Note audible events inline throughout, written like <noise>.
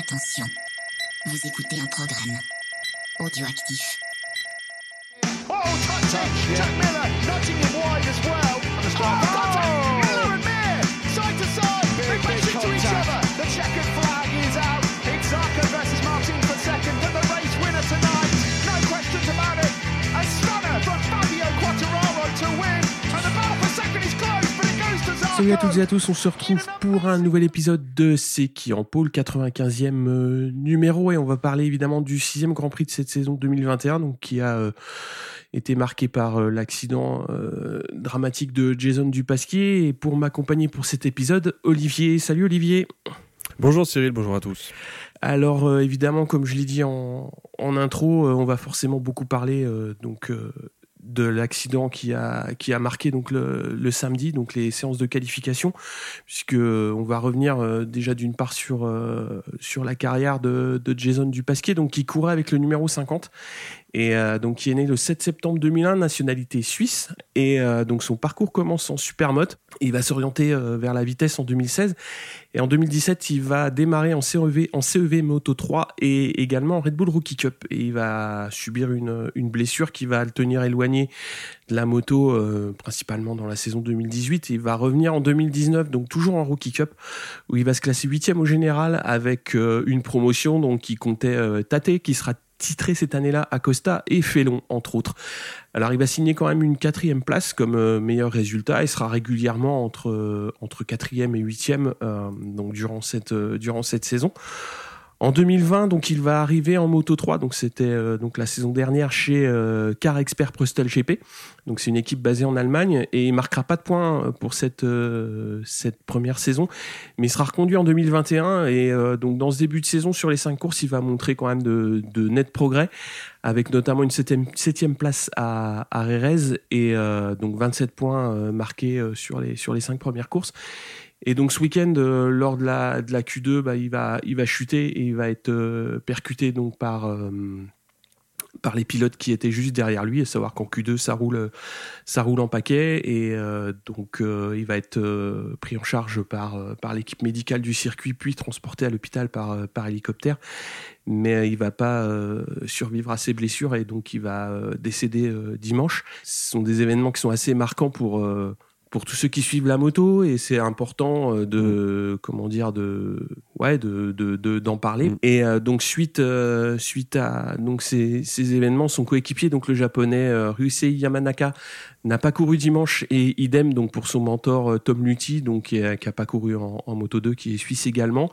Attention, vous écoutez un programme audioactif. Oh, touching! Jack Miller nudging him wide as well. Oh, Salut à toutes et à tous, on se retrouve pour un nouvel épisode de C'est qui en pôle, 95e euh, numéro, et on va parler évidemment du sixième Grand Prix de cette saison 2021, donc qui a euh, été marqué par euh, l'accident dramatique de Jason Dupasquier. Et pour m'accompagner pour cet épisode, Olivier. Salut Olivier. Bonjour Cyril, bonjour à tous. Alors euh, évidemment, comme je l'ai dit en, en intro, euh, on va forcément beaucoup parler euh, donc de l'accident qui a qui a marqué le, samedi, donc les séances de qualification, puisque euh, va revenir euh, déjà d'une part sur euh, la carrière de, de Jason Dupasquier, donc qui courait avec le numéro 50 et euh, donc qui est né le 7 septembre 2001, nationalité suisse, et euh, donc son parcours commence en supermoto. Il va s'orienter euh, vers la vitesse en 2016 et en 2017, il va démarrer en CEV, en CEV Moto 3 et également en Red Bull Rookie Cup. Et il va subir une, blessure qui va le tenir éloigné de la moto, principalement dans la saison 2018. Et il va revenir en 2019, donc toujours en Rookie Cup, où il va se classer huitième au général avec une promotion donc qui comptait Tate, qui sera titré cette année-là Acosta et Félon entre autres. Alors il va signer quand même une quatrième place comme euh, meilleur résultat et sera régulièrement entre euh, entre quatrième et huitième euh, donc durant cette euh, durant cette saison. En 2020, donc il va arriver en Moto 3, donc c'était euh, donc la saison dernière chez euh, Car Expert Prestel GP. Donc c'est une équipe basée en Allemagne et il marquera pas de points pour cette euh, cette première saison, mais il sera reconduit en 2021 et euh, donc dans ce début de saison sur les cinq courses, il va montrer quand même de, de nets progrès avec notamment une septième, septième place à, à Rérez et euh, donc 27 points euh, marqués euh, sur les sur les cinq premières courses. Et donc ce week-end, euh, lors de la, de la Q2, bah, il, va, il va chuter et il va être euh, percuté donc par, euh, par les pilotes qui étaient juste derrière lui, à savoir qu'en Q2, ça roule, ça roule en paquet. Et donc il va être pris en charge par, par l'équipe médicale du circuit, puis transporté à l'hôpital par, par hélicoptère. Mais il va pas survivre à ses blessures et donc il va décéder dimanche. Ce sont des événements qui sont assez marquants pour... pour tous ceux qui suivent la moto et c'est important euh, de comment dire de ouais de de- de- d'en parler Mm. et euh, donc suite euh, suite à donc ces, ces événements son coéquipier donc le japonais euh, Ryusei Yamanaka n'a pas couru dimanche et idem donc pour son mentor euh, Tom Lutti donc qui, a, qui a pas couru en, en moto 2 qui est suisse également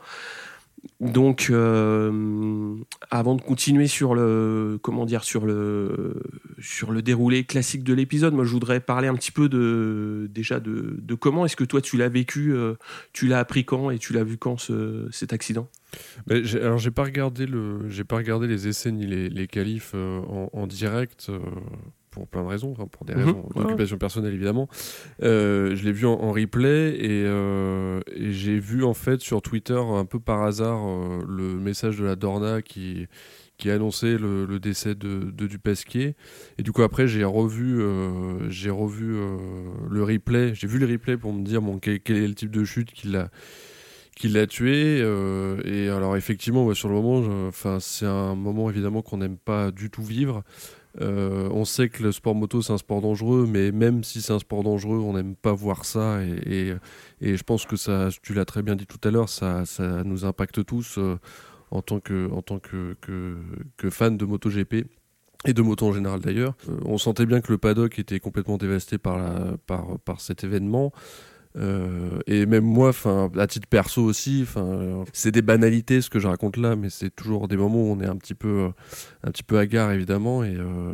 donc, euh, avant de continuer sur le, comment dire, sur le, sur le déroulé classique de l'épisode, moi, je voudrais parler un petit peu de, déjà de, comment est-ce que toi tu l'as vécu, euh, tu l'as appris quand et tu l'as vu quand ce, cet accident? J'ai- alors j'ai pas regardé le, j'ai pas regardé les essais ni les, les qualifs euh, en, direct pour plein de raisons, enfin, pour des Mhm. raisons d'occupation personnelle évidemment. Euh, je l'ai vu en, en replay et, euh, et j'ai vu en fait sur Twitter un peu par hasard euh, le message de la Dorna qui qui annonçait le, le décès de, de Dupasquier et du coup après j'ai revu j'ai revu le replay j'ai vu le replay pour me dire bon quel, quel est le type de chute qui l'a qui l'a tué euh, et alors effectivement ouais, sur le moment enfin c'est un moment évidemment qu'on n'aime pas du tout vivre Euh, on sait que le sport moto c'est un sport dangereux mais même si c'est un sport dangereux on n'aime pas voir ça et, je pense que ça tu l'as très bien dit tout à l'heure ça, nous impacte tous euh, en tant que en fan de MotoGP et de moto en général d'ailleurs. Euh, on sentait bien que le paddock était complètement dévasté par cet événement. Euh, et même moi, enfin, à titre perso aussi, enfin, c'est des banalités ce que je raconte là, mais c'est toujours des moments où on est un petit peu, euh, un petit peu hagard évidemment. Et euh,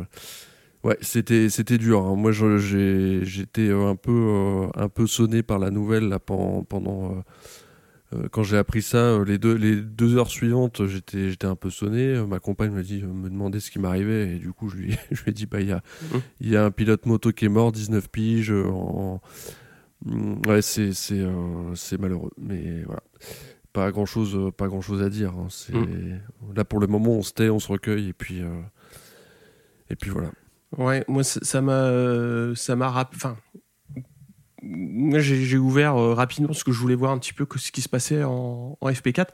ouais, c'était, c'était dur. hein. Moi, j'étais un peu, un peu sonné par la nouvelle là, pendant, pendant quand j'ai appris ça, les deux, les deux heures suivantes, j'étais, j'étais un peu sonné. Ma compagne me dit, me demandait ce qui m'arrivait, et du coup, je lui, <laughs> je lui ai dit, bah, il y a, il y a un pilote moto qui est mort, 19 piges, en, Ouais, c'est c'est euh, c'est malheureux, mais voilà. Pas grand chose, pas grand chose à dire. hein. C'est Mm. là pour le moment, on se tait, on se recueille et puis euh, et puis voilà. Ouais, moi ça m'a, euh, ça m'a, rapp- enfin, moi, j'ai ouvert euh, rapidement parce que je voulais voir un petit peu ce qui se passait en, FP4.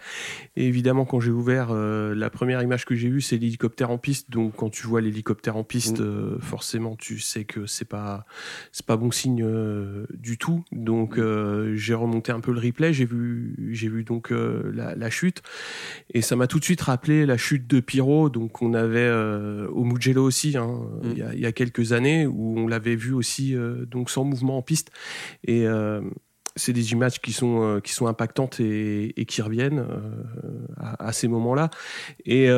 Et évidemment, quand j'ai ouvert, euh, la première image que j'ai vue, c'est l'hélicoptère en piste. Donc, quand tu vois l'hélicoptère en piste, mm. euh, forcément, tu sais que c'est pas c'est pas bon signe du tout. Donc, mm. j'ai remonté un peu le replay. J'ai vu j'ai vu donc la, chute et ça m'a tout de suite rappelé la chute de Pyro. Donc, on avait au Mugello aussi hein, mm. il, y a, il y, a, quelques années où on l'avait vu aussi donc sans mouvement en piste. Et euh, c'est des images qui sont, euh, qui sont impactantes et, qui reviennent euh, à, ces moments-là. Et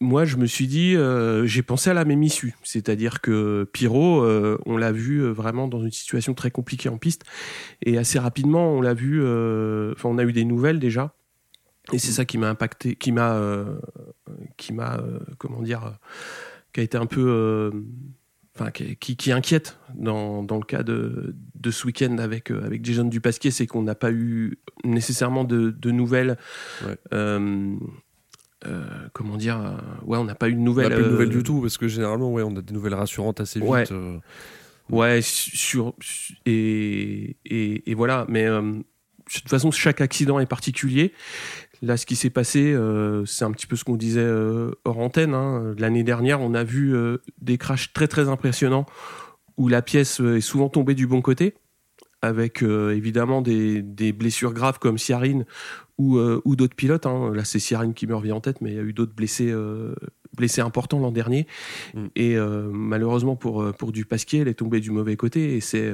moi, je me suis dit, j'ai pensé à la même issue, c'est-à-dire que Pyro, on l'a vu vraiment dans une situation très compliquée en piste, et assez rapidement, on l'a vu, enfin, on a eu des nouvelles déjà, et c'est ça qui m'a impacté, qui m'a, qui m'a, comment dire, qui a été un peu qui, inquiète dans, le cas de, ce week-end avec, euh, avec Jason Dupasquier, c'est qu'on n'a pas eu nécessairement de, nouvelles. Euh, euh, comment dire Ouais, on n'a pas eu de nouvelles. On pas eu de nouvelles du tout, parce que généralement, ouais, on a des nouvelles rassurantes assez vite. Ouais, sur, et, et, voilà. Mais de toute façon, chaque accident est particulier. Là, ce qui s'est passé, euh, c'est un petit peu ce qu'on disait euh, hors antenne. Hein. L'année dernière, on a vu euh, des crashs très très impressionnants où la pièce est souvent tombée du bon côté, avec évidemment des, blessures graves comme Siarine ou, ou d'autres pilotes. Hein. Là, c'est Siarine qui me revient en tête, mais il y a eu d'autres blessés, blessés importants l'an dernier. Mm. Et malheureusement pour, pour Dupasquier, elle est tombée du mauvais côté et c'est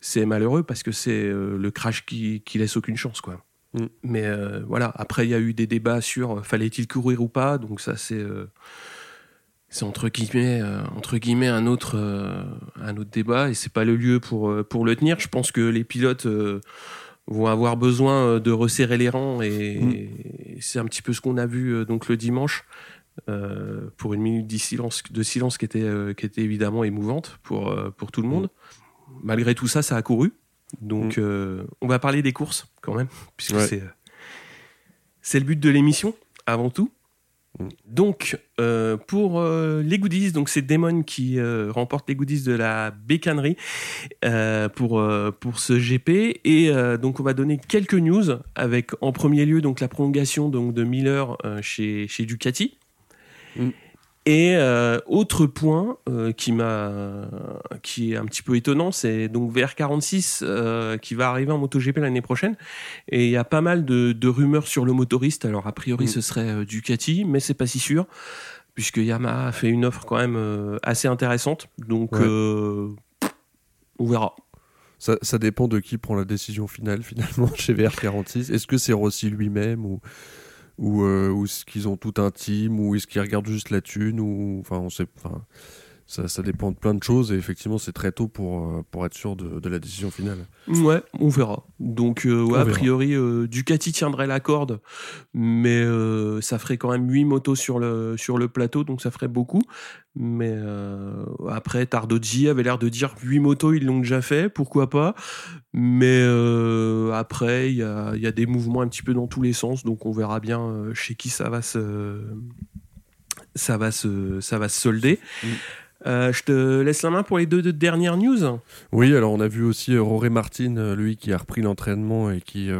c'est malheureux parce que c'est le crash qui, qui laisse aucune chance, quoi. Mm. Mais euh, voilà, après, il y a eu des débats sur euh, fallait-il courir ou pas. Donc, ça, c'est. Euh, c'est entre guillemets, entre guillemets un autre, un autre débat et c'est pas le lieu pour, pour le tenir. Je pense que les pilotes vont avoir besoin de resserrer les rangs et, mm. c'est un petit peu ce qu'on a vu donc le dimanche pour une minute de silence, de silence qui était, qui était évidemment émouvante pour, pour tout le monde. Mm. Malgré tout ça, ça a couru. Donc, mm. euh, on va parler des courses quand même, puisque c'est, c'est le but de l'émission, avant tout. Mm. Donc, euh, pour euh, les goodies, donc c'est Damon qui remporte les goodies de la bécannerie pour, pour ce GP. Et donc, on va donner quelques news avec en premier lieu donc la prolongation donc, de Miller chez, chez Ducati. Mm. Et euh, autre point euh, qui m'a, qui est un petit peu étonnant, c'est donc VR46 euh, qui va arriver en MotoGP l'année prochaine. Et il y a pas mal de, rumeurs sur le motoriste. Alors a priori, mm. ce serait Ducati, mais c'est pas si sûr puisque Yamaha a fait une offre quand même assez intéressante. Donc on verra. Ça, ça, dépend de qui prend la décision finale finalement <laughs> chez VR46. Est-ce que c'est Rossi lui-même ou ou, euh, ou est-ce qu'ils ont tout un team ou est-ce qu'ils regardent juste la thune ou enfin on sait enfin ça, ça, dépend de plein de choses et effectivement c'est très tôt pour, euh, pour être sûr de, de, la décision finale. Ouais, on verra. Donc euh, ouais, a priori euh, Ducati tiendrait la corde, mais ça ferait quand même 8 motos sur le, sur le plateau, donc ça ferait beaucoup. Mais après Tardozzi avait l'air de dire 8 motos ils l'ont déjà fait, pourquoi pas. Mais après il y a, y a, des mouvements un petit peu dans tous les sens, donc on verra bien chez qui ça va se ça va se ça va se solder. Mm. Euh, je te laisse la main pour les deux, dernières news. Oui, alors on a vu aussi euh, Roré Martin, euh, lui qui a repris l'entraînement et qui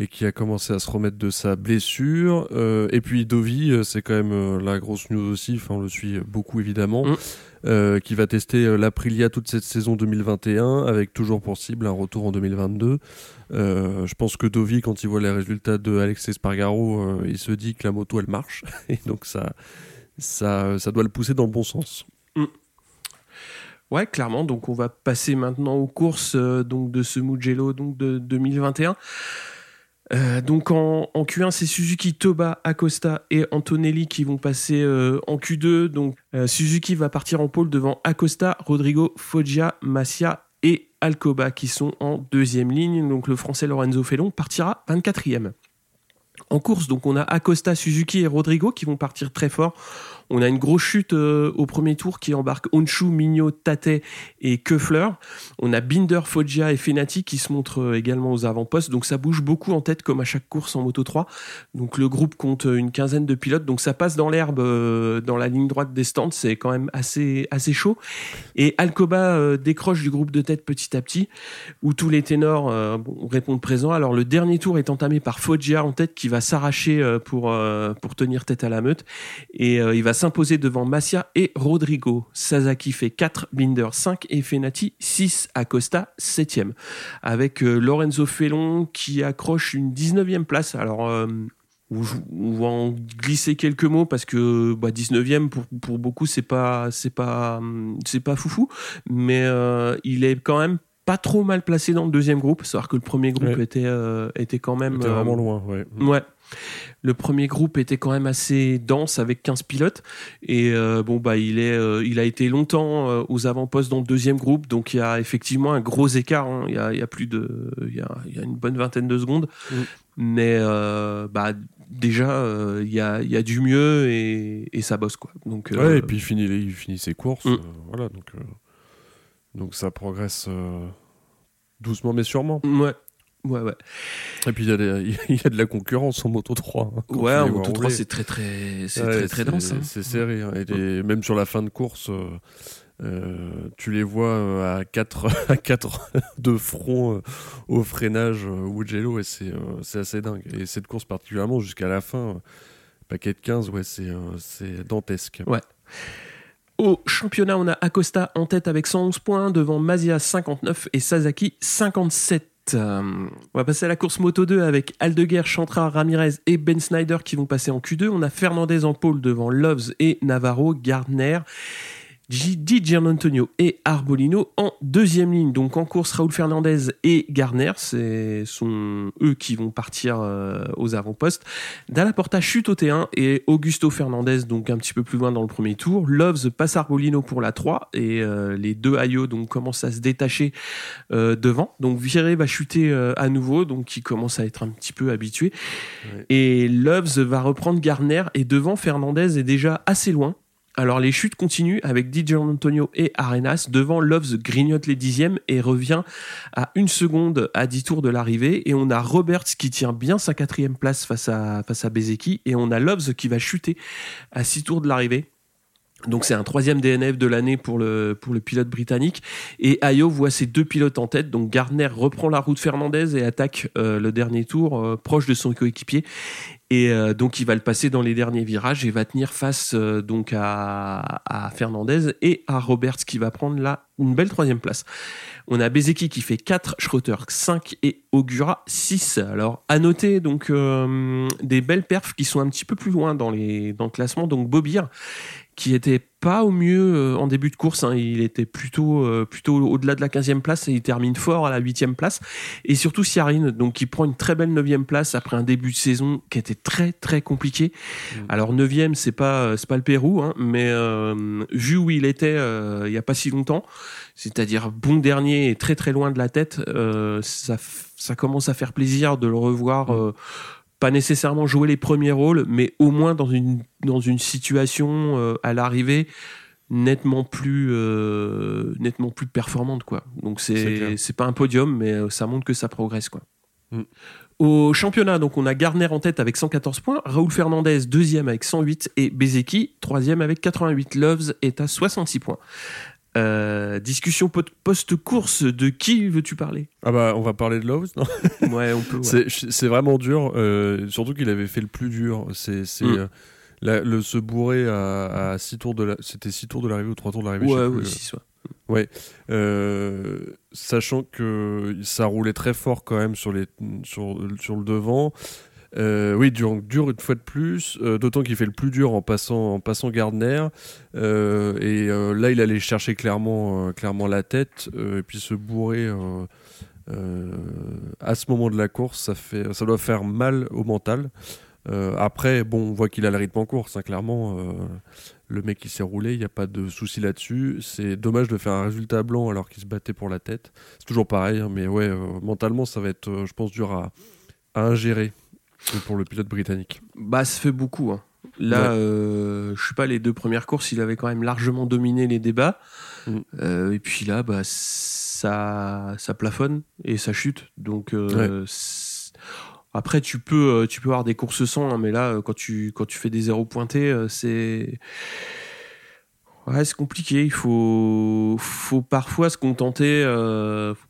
et qui a commencé à se remettre de sa blessure. et puis Dovi, c'est quand même la grosse news aussi. Enfin, on le suit beaucoup évidemment. Mm. qui va tester l'Aprilia toute cette saison 2021 avec toujours pour cible un retour en 2022. je pense que Dovi, quand il voit les résultats de Alex Espargaro, il se dit que la moto elle marche <laughs> et donc ça, ça, ça doit le pousser dans le bon sens. Mm. Ouais, clairement. Donc, on va passer maintenant aux courses euh, de ce Mugello donc de 2021. Euh, donc en, Q1, c'est Suzuki, Toba, Acosta et Antonelli qui vont passer euh, en Q2. Donc Suzuki va partir en pôle devant Acosta, Rodrigo, Foggia, Massia et Alcoba qui sont en deuxième ligne. Donc le français Lorenzo Felon partira 24e. En course, donc on a Acosta, Suzuki et Rodrigo qui vont partir très fort On a une grosse chute euh, au premier tour qui embarque Onshu, Mignot, Tate et Keufler. On a Binder, Foggia et Fenati qui se montrent euh, également aux avant-postes. Donc ça bouge beaucoup en tête comme à chaque course en Moto 3. Donc le groupe compte une quinzaine de pilotes. Donc ça passe dans l'herbe, euh, dans la ligne droite des stands. C'est quand même assez, assez chaud. Et Alcoba décroche du groupe de tête petit à petit, où tous les ténors répondent présent. Alors le dernier tour est entamé par Foggia en tête qui va s'arracher pour, pour tenir tête à la meute. Et il va s'imposer devant Massia et Rodrigo. Sasaki fait 4, Binder 5 et Fenati 6, Acosta 7e. Avec euh, Lorenzo Felon qui accroche une 19e place. Alors, euh, on va en glisser quelques mots parce que bah, 19e pour, pour beaucoup c'est pas c'est pas c'est pas foufou mais euh, il est quand même pas trop mal placé dans le deuxième groupe savoir que le premier groupe était était quand même était vraiment loin ouais ouais le premier groupe était quand même assez dense avec 15 pilotes. Et euh, bon bah il est euh, il a été longtemps euh, aux avant-postes dans le deuxième groupe. Donc il y a effectivement un gros écart hein. il, y a, il, y a, plus de il y a, il y a une bonne vingtaine de secondes. Mm. mais bah déjà il y a il y a du mieux et, et ça bosse quoi. Donc ouais, et puis il finit il finit ses courses mm. voilà. Donc donc ça progresse doucement mais sûrement. Ouais Ouais, ouais. Et puis <laughs> il y, a de la concurrence en Moto 3. Hein, ouais, en Moto 3, c'est très très, c'est très, très dense. Hein. C'est serré. Hein. Et même sur la fin de course, euh, euh tu les vois euh, à 4 <laughs> à quatre de front euh, au freinage Mugello et c'est assez dingue. Et cette course particulièrement jusqu'à la fin, paquet de 15, ouais, c'est dantesque. Ouais. Au championnat, on a Acosta en tête avec 111 points, devant Mazia 59 et Sasaki 57. Euh, on va passer à la course Moto 2 avec Aldeguer, Chantra, Ramirez et Ben Snyder qui vont passer en Q2. On a Fernandez en pôle devant Loves et Navarro, Gardner Di Antonio et Arbolino en deuxième ligne. Donc en course, Raoul Fernandez et Garner, ce sont eux qui vont partir euh, aux avant-postes. Dalla Porta chute au T1 et Augusto Fernandez donc un petit peu plus loin dans le premier tour. Loves passe Arbolino pour la 3 et euh, les deux Ayo donc commencent à se détacher euh, devant. Donc Viré va chuter à nouveau, donc il commence à être un petit peu habitué. Et Loves va reprendre Garner et devant Fernandez est déjà assez loin. Alors les chutes continuent avec DJ Antonio et Arenas devant Loves grignote les dixièmes et revient à une seconde à 10 tours de l'arrivée et on a Roberts qui tient bien sa quatrième place face à face Bezeki et on a Loves qui va chuter à 6 tours de l'arrivée. Donc c'est un troisième DNF de l'année pour le, pour le pilote britannique. Et Ayo voit ses deux pilotes en tête. Donc Gardner reprend la route Fernandez et attaque euh, le dernier tour euh, proche de son coéquipier. Et euh, donc il va le passer dans les derniers virages et va tenir face euh, donc à, Fernandez et à Roberts qui va prendre là une belle troisième place. On a Bezeki qui fait 4, Schroeter 5 et Augura 6. Alors à noter donc euh, des belles perfs qui sont un petit peu plus loin dans, les, dans le classement. Donc Bobir qui était pas au mieux euh, en début de course. Hein. Il était plutôt, euh, plutôt au-delà de la 15e place et il termine fort à la 8e place. Et surtout Siarine, donc qui prend une très belle 9e place après un début de saison qui était très très compliqué. Mmh. Alors 9e, c'est pas, euh, c'est pas le Pérou, hein, mais vu où il était il y a pas si longtemps, c'est-à-dire bon dernier et très très loin de la tête, ça, ça commence à faire plaisir de le revoir. Mmh pas nécessairement jouer les premiers rôles, mais au moins dans une, dans une situation euh, à l'arrivée nettement plus euh, nettement plus performante quoi. Donc c'est c'est pas un podium mais euh, ça montre que ça progresse quoi. Mm. Au championnat, donc on a Garner en tête avec 114 points, Raoul Fernandez deuxième avec 108 et Bezeki troisième avec 88. Loves est à 66 points. Euh, discussion post-course, de qui veux-tu parler? Ah bah on va parler de Lowe's, non? <laughs> Ouais, on peut. C'est vraiment dur, euh, surtout qu'il avait fait le plus dur. C'est mm. euh, le se bourrer à, à six tours de la, c'était 6 tours de l'arrivée ou 3 tours de l'arrivée. Ouais, ouais, six, ouais. sachant que ça roulait très fort quand même sur les sur, sur le devant. Euh, oui, dur, une fois de plus, euh, d'autant qu'il fait le plus dur en passant, en passant Gardner. Euh, et là, il allait chercher clairement, la tête, et puis se bourrer à ce moment de la course, ça, doit faire mal au mental. après, bon, on voit qu'il a le rythme en course, hein, clairement. le mec qui s'est roulé, il n'y a pas de souci là-dessus. C'est dommage de faire un résultat blanc alors qu'il se battait pour la tête. C'est toujours pareil, hein, mais ouais, mentalement, ça va être, je pense, dur à ingérer pour le pilote britannique. Bah, ça fait beaucoup. Hein. Là, euh, je sais pas, les deux premières courses, il avait quand même largement dominé les débats. Mm. Euh, et puis là, bah, ça, ça plafonne et ça chute. Donc euh, après, tu peux, euh, tu peux avoir des courses sans, hein, mais là, quand tu, quand tu fais des zéros pointés, c'est Ouais, c'est compliqué. Il faut, faut parfois se contenter,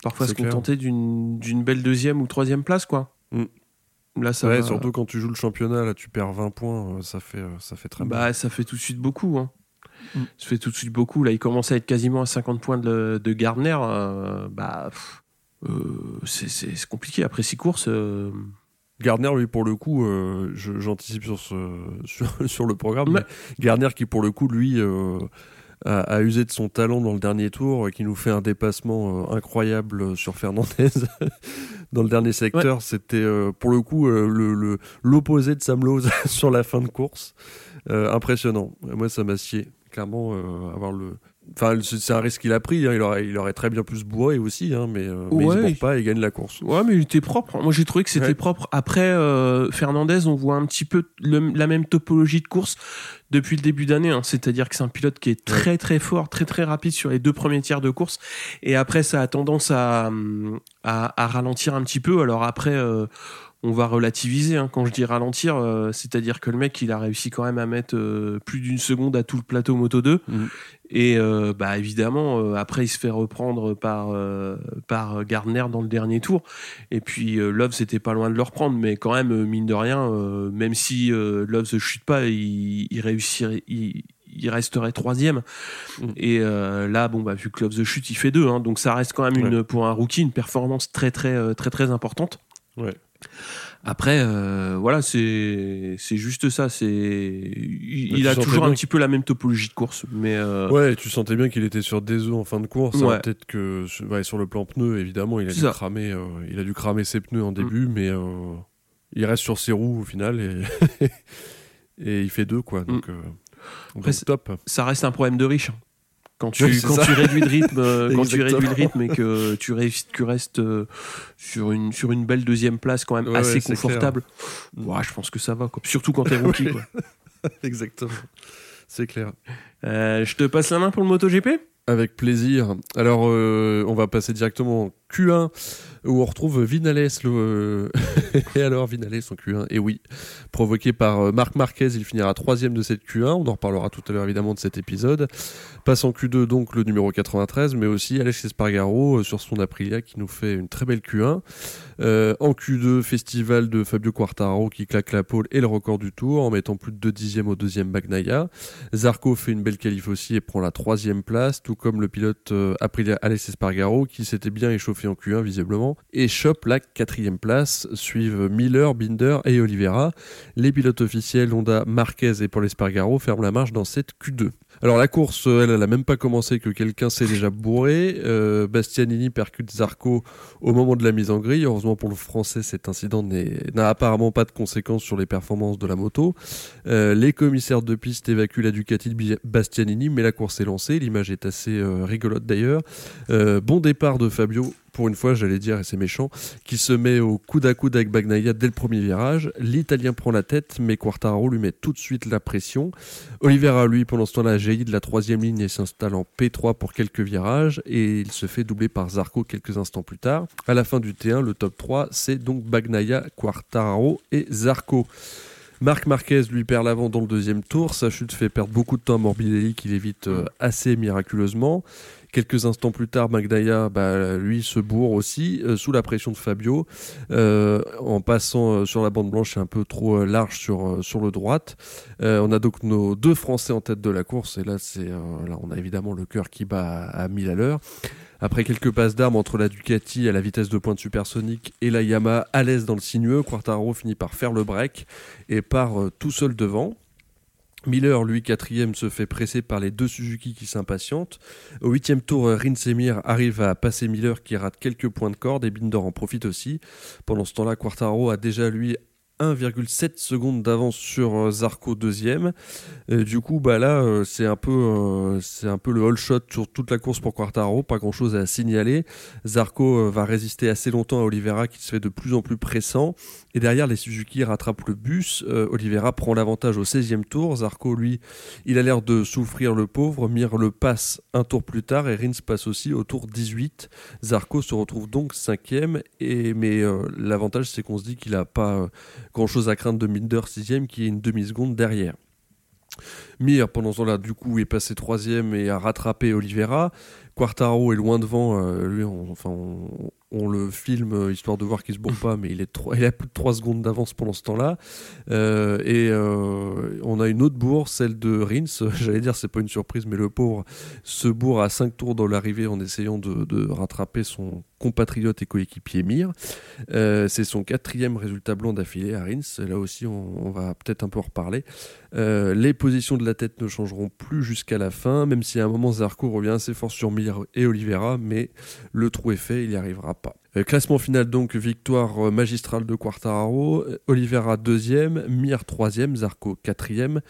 parfois se clair. contenter d'une, d'une belle deuxième ou troisième place, quoi. Mm. Là, ça ouais, va- surtout quand tu joues le championnat, là, tu perds 20 points, euh, ça fait, euh, ça fait très mal. Bah, ça fait tout de suite beaucoup. Hein. Mm. Ça fait tout de suite beaucoup. Là, il commence à être quasiment à 50 points de, de Gardner. euh, bah, euh, c'est, compliqué. Après six courses, euh, Gardner, lui, pour le coup, euh, j'anticipe sur, ce, <laughs> sur, sur le programme, mais Gardner qui, pour le coup, lui, euh, a, a usé de son talent dans le dernier tour, euh, qui nous fait un dépassement euh, incroyable euh, sur Fernandez <laughs> dans le dernier secteur. C'était, pour le coup, euh, le- le- l'opposé de Sam Lowe <laughs> sur la fin de course. Impressionnant. Moi, ça m'a scié. Clairement, avoir le... Enfin, c'est un risque qu'il a pris. hein. Il, aurait, il aurait très bien pu se bourrer aussi, hein, mais, euh, mais il se bourre pas et il gagne la course. Ouais, mais il était propre. Moi, j'ai trouvé que c'était Ouais. propre. Après, euh, Fernandez, on voit un petit peu le- la même topologie de course depuis le début d'année. hein. C'est-à-dire que c'est un pilote qui est très très fort, très très rapide sur les deux premiers tiers de course. Et après, ça a tendance à, à, à ralentir un petit peu. Alors après, euh, on va relativiser. hein. Quand je dis ralentir, euh, c'est-à-dire que le mec, il a réussi quand même à mettre euh, plus d'une seconde à tout le plateau Moto 2. Mhm. Et euh, bah évidemment, après, il se fait reprendre par, par Gardner dans le dernier tour. Et puis Love, c'était pas loin de le reprendre, mais quand même, mine de rien, même si Love se chute pas, il, il réussirait. Il, il resterait troisième Mm. et euh, là bon bah vu que Love the chute il fait deux hein, donc ça reste quand même une pour un rookie une performance très très très très importante Ouais. après euh, voilà c'est c'est juste ça c'est il, Bah, il a toujours un petit peu la même topologie de course mais euh, Ouais, tu sentais bien qu'il était sur des œufs en fin de course. hein. Peut-être que sur- ouais, sur le plan pneu, évidemment, il a dû ça. cramer, euh, il a dû cramer ses pneus en début, mais il reste sur ses roues au final et, <laughs> et il fait deux quoi. Donc, euh, donc Mm. Après, top. ça reste un problème de riche. Quand tu, Oui, c'est quand ça. tu réduis le rythme, euh, <laughs> quand tu réduis le rythme et que tu, restes euh, sur une, sur une belle deuxième place quand même Ouais, assez ouais, confortable, ouais, je pense que ça va. Quoi. Surtout quand t'es <laughs> rookie. quoi. <laughs> Exactement. C'est clair. Euh, je te passe la main pour le MotoGP? Avec plaisir. Alors, euh, on va passer directement en Q1 où on retrouve Vinales. Le, euh, <laughs> et alors, Vinales en Q1, et oui, provoqué par euh, Marc Marquez, il finira troisième de cette Q1. On en reparlera tout à l'heure évidemment de cet épisode. Passe en Q2 donc le numéro 93, mais aussi Alex Espargaro euh, sur son Aprilia qui nous fait une très belle Q1. Euh, en Q2, festival de Fabio Quartararo qui claque la pole et le record du tour en mettant plus de 2 dixièmes au deuxième Bagnaia. Zarco fait une belle qualif aussi et prend la troisième place, tout comme le pilote Aprilia Alex Espargaro qui s'était bien échauffé en Q1 visiblement et chope la quatrième place. Suivent Miller, Binder et Oliveira. Les pilotes officiels Honda, Marquez et Paul Espargaro ferment la marche dans cette Q2. Alors la course, elle, elle a même pas commencé que quelqu'un s'est déjà bourré. Euh, Bastianini percute Zarco au moment de la mise en grille. Heureusement pour le français, cet incident n'a apparemment pas de conséquences sur les performances de la moto. Euh, les commissaires de piste évacuent la Ducati de Bastianini, mais la course est lancée. L'image est assez euh, rigolote d'ailleurs. Bon départ de Fabio. Pour une fois, j'allais dire, et c'est méchant, qui se met au coude à coude avec Bagnaia dès le premier virage. L'Italien prend la tête, mais Quartararo lui met tout de suite la pression. Oliveira, lui, pendant ce temps-là, jaillit de la troisième ligne et s'installe en P3 pour quelques virages, et il se fait doubler par Zarco quelques instants plus tard. À la fin du T1, le top 3, c'est donc Bagnaia, Quartararo et Zarco. Marc Marquez lui perd l'avant dans le deuxième tour. Sa chute fait perdre beaucoup de temps à Morbidelli qui l'évite euh, assez miraculeusement. Quelques instants plus tard, Magdaya, bah, lui, se bourre aussi euh, sous la pression de Fabio euh, en passant euh, sur la bande blanche un peu trop large sur, sur le droite. On a donc nos deux Français en tête de la course et là, c'est là on a évidemment le cœur qui bat à 1000 à l'heure. Après quelques passes d'armes entre la Ducati à la vitesse de pointe supersonique et la Yamaha à l'aise dans le sinueux, Quartaro finit par faire le break et part tout seul devant. Miller, lui, quatrième, se fait presser par les deux Suzuki qui s'impatientent. Au huitième tour, Rinsemir arrive à passer Miller qui rate quelques points de corde et Binder en profite aussi. Pendant ce temps-là, Quartaro a déjà, lui, 1,7 secondes d'avance sur euh, Zarco deuxième. du coup, bah là, euh, c'est un peu, euh, c'est un peu le all shot sur toute la course pour Quartaro. Pas grand chose à signaler. Zarco va résister assez longtemps à Oliveira qui se fait de plus en plus pressant. Et derrière, les Suzuki rattrapent le bus. Oliveira prend l'avantage au 16e tour. Zarco, lui, il a l'air de souffrir le pauvre. Mir le passe un tour plus tard et Rins passe aussi au tour 18. Zarco se retrouve donc cinquième. Et mais l'avantage, c'est qu'on se dit qu'il a pas grand chose à craindre de Minder 6 qui est une demi-seconde derrière. Mir, pendant ce temps-là, du coup, est passé troisième et a rattrapé Oliveira. Quartaro est loin devant. Euh, lui, enfin, on, le filme euh, histoire de voir qu'il se bourre pas, mais il, est il a plus de 3 secondes d'avance pendant ce temps-là. Euh, et on a une autre bourre, celle de Rins. <laughs> J'allais dire, c'est pas une surprise, mais le pauvre se bourre à 5 tours dans l'arrivée en essayant de rattraper son compatriote et coéquipier Mir. Euh, c'est son quatrième résultat blanc d'affilée à Rins. Là aussi, on, va peut-être un peu en reparler. Euh, les positions de la tête ne changeront plus jusqu'à la fin, même si à un moment Zarco revient assez fort sur Mir et Oliveira, mais le trou est fait, il n'y arrivera pas. Euh, classement final donc, victoire magistrale de Quartararo, Oliveira deuxième, Mir troisième, Zarco quatrième.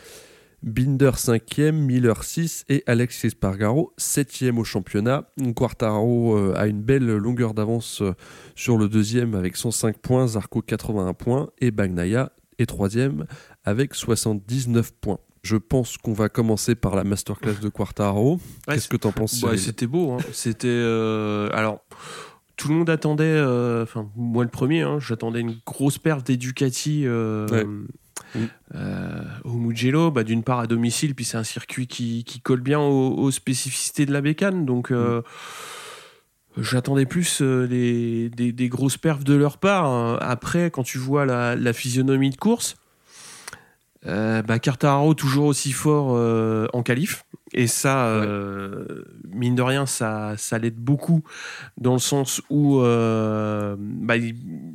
Binder 5e, Miller 6 et Alex Espargaro 7e au championnat. Quartaro euh, a une belle longueur d'avance euh, sur le deuxième avec 105 points, Zarco 81 points et Bagnaia est troisième avec 79 points. Je pense qu'on va commencer par la masterclass de Quartaro. Qu'est-ce que tu en penses bah, C'était beau. Hein. C'était euh, alors tout le monde attendait, enfin moi le premier, hein, j'attendais une grosse perte d'Educati euh, au Mugello, bah, d'une part à domicile, puis c'est un circuit qui, colle bien aux, spécificités de la bécane. Donc, euh, j'attendais plus euh, des, grosses perfs de leur part. Hein. Après, quand tu vois la, physionomie de course, bah, Cartaro toujours aussi fort en qualif. Et ça, euh, mine de rien, ça, ça l'aide beaucoup dans le sens où, euh, bah,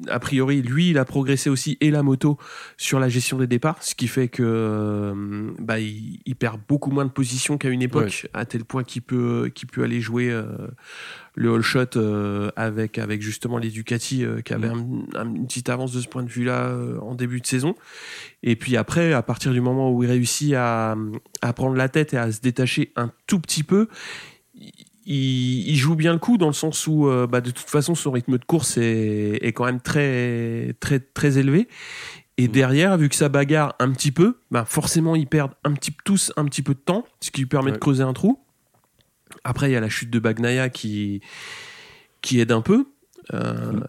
a priori, lui, il a progressé aussi et la moto sur la gestion des départs, ce qui fait que euh, bah, il, perd beaucoup moins de position qu'à une époque, à tel point qu'il peut, qu'il peut aller jouer le all shot euh, avec avec justement les Ducati euh, qui avait mm. une petite avance de ce point de vue-là euh, en début de saison. Et puis après, à partir du moment où il réussit à, à prendre la tête et à se détacher un tout petit peu, il, il, joue bien le coup dans le sens où bah, de toute façon son rythme de course est, est quand même très très très élevé et mm. derrière vu que ça bagarre un petit peu bah forcément ils perdent un petit tous un petit peu de temps ce qui lui permet de creuser un trou après, il y a la chute de Bagnaia qui, qui aide un peu. Euh,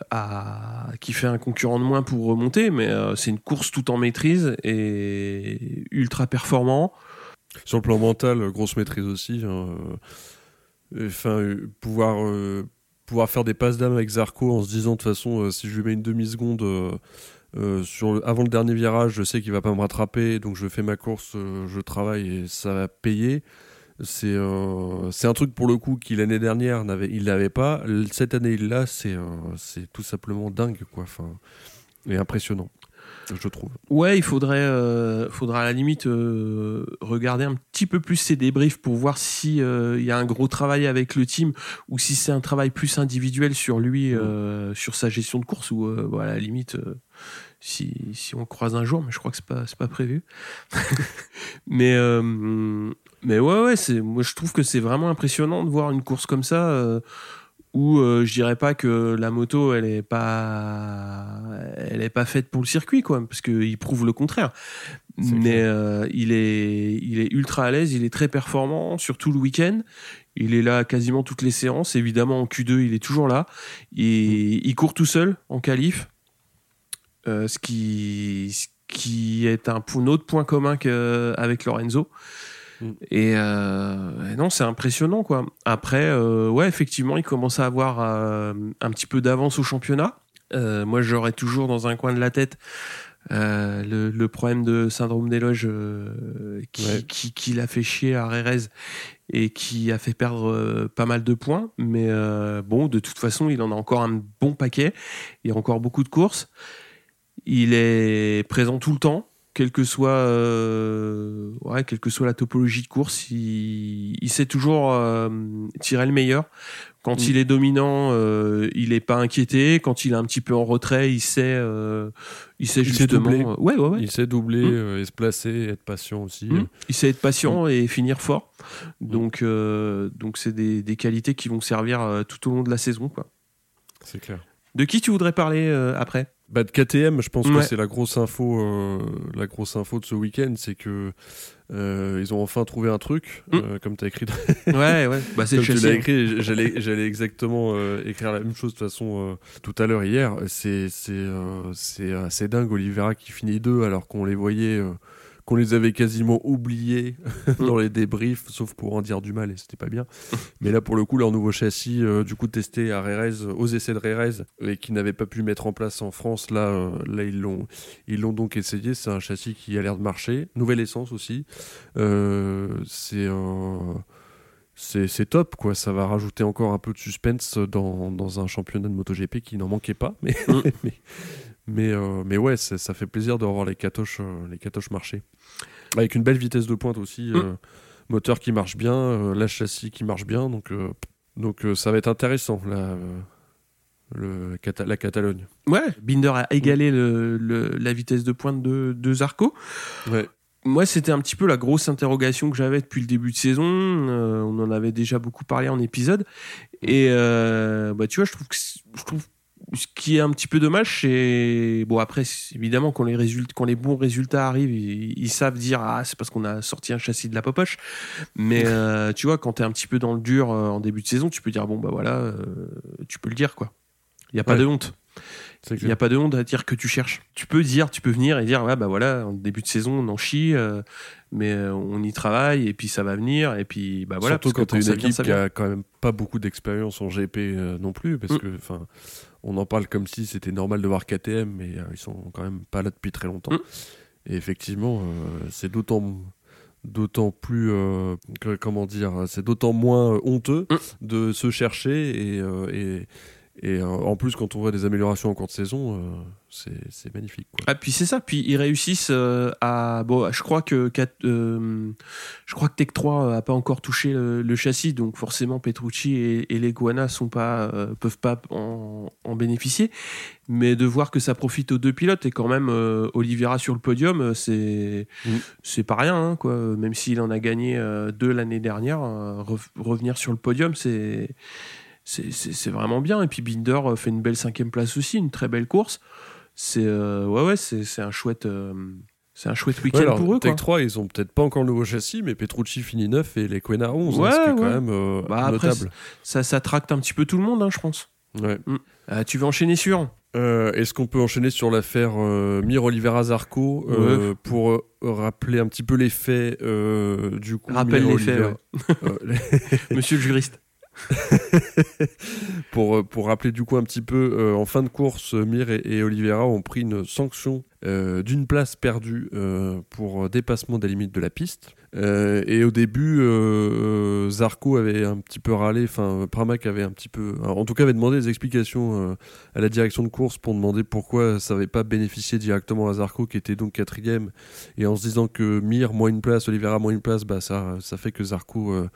qui fait un concurrent de moins pour remonter, mais euh, c'est une course tout en maîtrise et ultra performant. Sur le plan mental, grosse maîtrise aussi. Hein. Enfin, pouvoir, faire des passes d'âme avec Zarco en se disant de toute façon, si je lui mets une demi-seconde sur avant le dernier virage, je sais qu'il va pas me rattraper, donc je fais ma course, je travaille et ça va payer. C'est euh, c'est un truc pour le coup qui l'année dernière n'avait il l'avait pas. Cette année il l'a. C'est euh, c'est tout simplement dingue quoi. Enfin, et impressionnant. Je trouve. Ouais, il faudrait, euh, faudra à la limite regarder un petit peu plus ses débriefs pour voir si il y a un gros travail avec le team ou si c'est un travail plus individuel sur lui, mm. sur sa gestion de course ou voilà, à la limite si, si on croise un jour, mais je crois que c'est pas, pas prévu. <laughs> mais, euh, mais ouais, ouais, c'est, moi je trouve que c'est vraiment impressionnant de voir une course comme ça euh, où euh, je dirais pas que la moto elle est pas, elle est pas faite pour le circuit, quoi, parce qu'il prouve le contraire. mais il, est, il est ultra à l'aise, il est très performant, surtout le week-end. Il est là quasiment toutes les séances. Évidemment, en Q2, il est toujours là. Et, il court tout seul en qualif. Euh, ce, qui, qui est un, autre point commun avec Lorenzo. Mm. Euh, et, non, c'est impressionnant quoi. Après, euh, ouais, effectivement, il commence à avoir un petit peu d'avance au championnat. moi, j'aurais toujours dans un coin de la tête le, problème de syndrome d'éloge qui, qui, qui l'a fait chier à Rérez et qui a fait perdre pas mal de points. Mais bon, de toute façon, il en a encore un bon paquet. Il y a encore beaucoup de courses. Il est présent tout le temps, quelle que soit, euh, que soit la topologie de course. Il, sait toujours euh, tirer le meilleur. Quand Mm. il est dominant, euh, il est pas inquiété. Quand il est un petit peu en retrait, il sait, il sait Il justement. doubler. ouais, ouais, ouais. Il sait doubler Mm. et se placer, être patient aussi. Mm. Il sait être patient et finir fort. Donc, donc c'est des, des qualités qui vont servir tout au long de la saison. Quoi. C'est clair. De qui tu voudrais parler après? Bah, de KTM, je pense que c'est la grosse info, euh, la grosse info de ce week-end, c'est que euh, ils ont enfin trouvé un truc, Mm. euh, comme tu as écrit. Ouais, ouais. Bah, <laughs> c'est écrit, j'allais, j'allais exactement écrire la même chose de toute façon tout à l'heure hier. C'est, c'est, c'est assez dingue. Oliveira qui finit deux alors qu'on les voyait, qu'on les avait quasiment oubliés <laughs> dans les débriefs, sauf pour en dire du mal et c'était pas bien. <laughs> Mais là, pour le coup, leur nouveau châssis, euh, du coup testé à Rérez, aux essais de Rérez, et qui n'avait pas pu mettre en place en France, là, euh, là ils l'ont, ils l'ont donc essayé. C'est un châssis qui a l'air de marcher. Nouvelle essence aussi. Euh, c'est c'est top quoi ça va rajouter encore un peu de suspense dans, dans un championnat de MotoGP qui n'en manquait pas mais Mm. <laughs> mais mais, euh, mais ouais ça, ça fait plaisir de revoir les catoches euh, les catoches marcher avec une belle vitesse de pointe aussi Mm. euh, moteur qui marche bien euh, la châssis qui marche bien donc euh, donc euh, ça va être intéressant là euh, le Cata- la Catalogne Ouais, Binder a égalé le, le- la vitesse de pointe de, de Zarco. ouais Moi, c'était un petit peu la grosse interrogation que j'avais depuis le début de saison. Euh, on en avait déjà beaucoup parlé en épisode. Et euh, bah, tu vois, je trouve que c- je trouve ce qui est un petit peu dommage, c'est bon après évidemment quand les résultats, quand les bons résultats arrivent, ils, ils savent dire ah c'est parce qu'on a sorti un châssis de la popoche. Mais euh, tu vois, quand t'es un petit peu dans le dur euh, en début de saison, tu peux dire bon bah voilà, euh, tu peux le dire quoi. Il y a pas Ouais. de honte. Il n'y a pas de honte à dire que tu cherches. Tu peux dire, tu peux venir et dire, ouais, bah voilà, en début de saison, on en chie, euh, mais on y travaille et puis ça va venir et puis bah voilà. Surtout parce quand tu as une équipe qui a quand même pas beaucoup d'expérience en GP euh, non plus, parce Mm. que enfin, on en parle comme si c'était normal de voir KTM, mais euh, ils sont quand même pas là depuis très longtemps. Mm. Et effectivement, euh, c'est d'autant d'autant plus euh, que- comment dire, c'est d'autant moins honteux Mm. de se chercher et euh, et, et, euh, en plus quand on voit des améliorations en cours de saison, euh, c'est c'est magnifique. Quoi. Ah puis c'est ça, puis ils réussissent euh, à bon, je crois que euh, je crois que Tech 3 a pas encore touché le, le châssis, donc forcément Petrucci et, et les Guana sont pas euh, peuvent pas en, en bénéficier, mais de voir que ça profite aux deux pilotes et quand même euh, Oliveira sur le podium, c'est Mm. c'est pas rien hein, quoi. Même s'il en a gagné euh, deux l'année dernière, euh, re- revenir sur le podium, c'est c'est- vraiment bien. Et puis Binder euh, fait une belle cinquième place aussi, une très belle course. C'est euh, ouais ouais, c'est un chouette euh, c'est un chouette week-end Ouais, pour eux Tech quoi. 3, ils ont peut-être pas encore le nouveau châssis, mais Petrucci finit 9 et les Quena 11, hein, Ouais, ce qui est quand même euh, Bah, après, notable. Ça ça tracte un petit peu tout le monde, hein, je pense. Ouais. Euh, tu veux enchaîner sur? Euh, Est-ce qu'on peut enchaîner sur l'affaire euh, Mir Oliveira Zarco euh, pour rappeler un petit peu les faits du coup Rappelle Mir les faits, <laughs> Monsieur le juriste. <laughs> pour, euh, pour rappeler du coup un petit peu, euh, en fin de course, Mir et, et Oliveira ont pris une sanction euh, d'une place perdue pour dépassement des limites de la piste. Et au début, Zarco avait un petit peu râlé, enfin Pramac avait un petit peu, en tout cas avait demandé des explications à la direction de course pour demander pourquoi ça n'avait pas bénéficié directement à Zarco qui était donc quatrième. Et en se disant que Mir moins une place, Oliveira moins une place, bah ça, ça fait que Zarco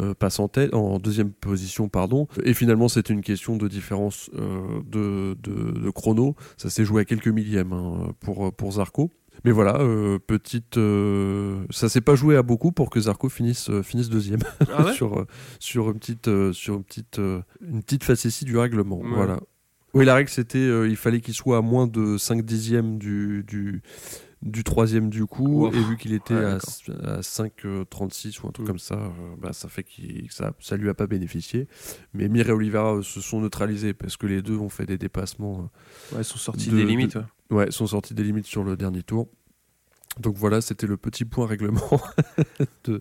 euh, passe en tête, en deuxième position, pardon. Et finalement, c'était une question de différence euh, de, de, de chrono. Ça s'est joué à quelques millièmes hein, pour, pour Zarco. Mais voilà, euh, petite, euh, ça s'est pas joué à beaucoup pour que Zarco finisse, euh, finisse deuxième Ah ouais? <laughs> Sur, sur une petite, sur une petite, une petite facétie du règlement. Ouais. Voilà. Oui, la règle c'était, il fallait qu'il soit à moins de 5 dixièmes du, du, du troisième du coup, Ouf. et vu qu'il était Ouais, à, à 5,36 ou un truc Mm. comme ça, euh, bah, ça fait qu'il, que ça, ça lui a pas bénéficié. Mais Mir et Oliveira euh, se sont neutralisés parce que les deux ont fait des dépassements, Ouais, ils sont sortis De- des de- limites. ouais. euh, ouais, sont sortis des limites sur le dernier tour. Donc voilà, c'était le petit point règlement <laughs> de,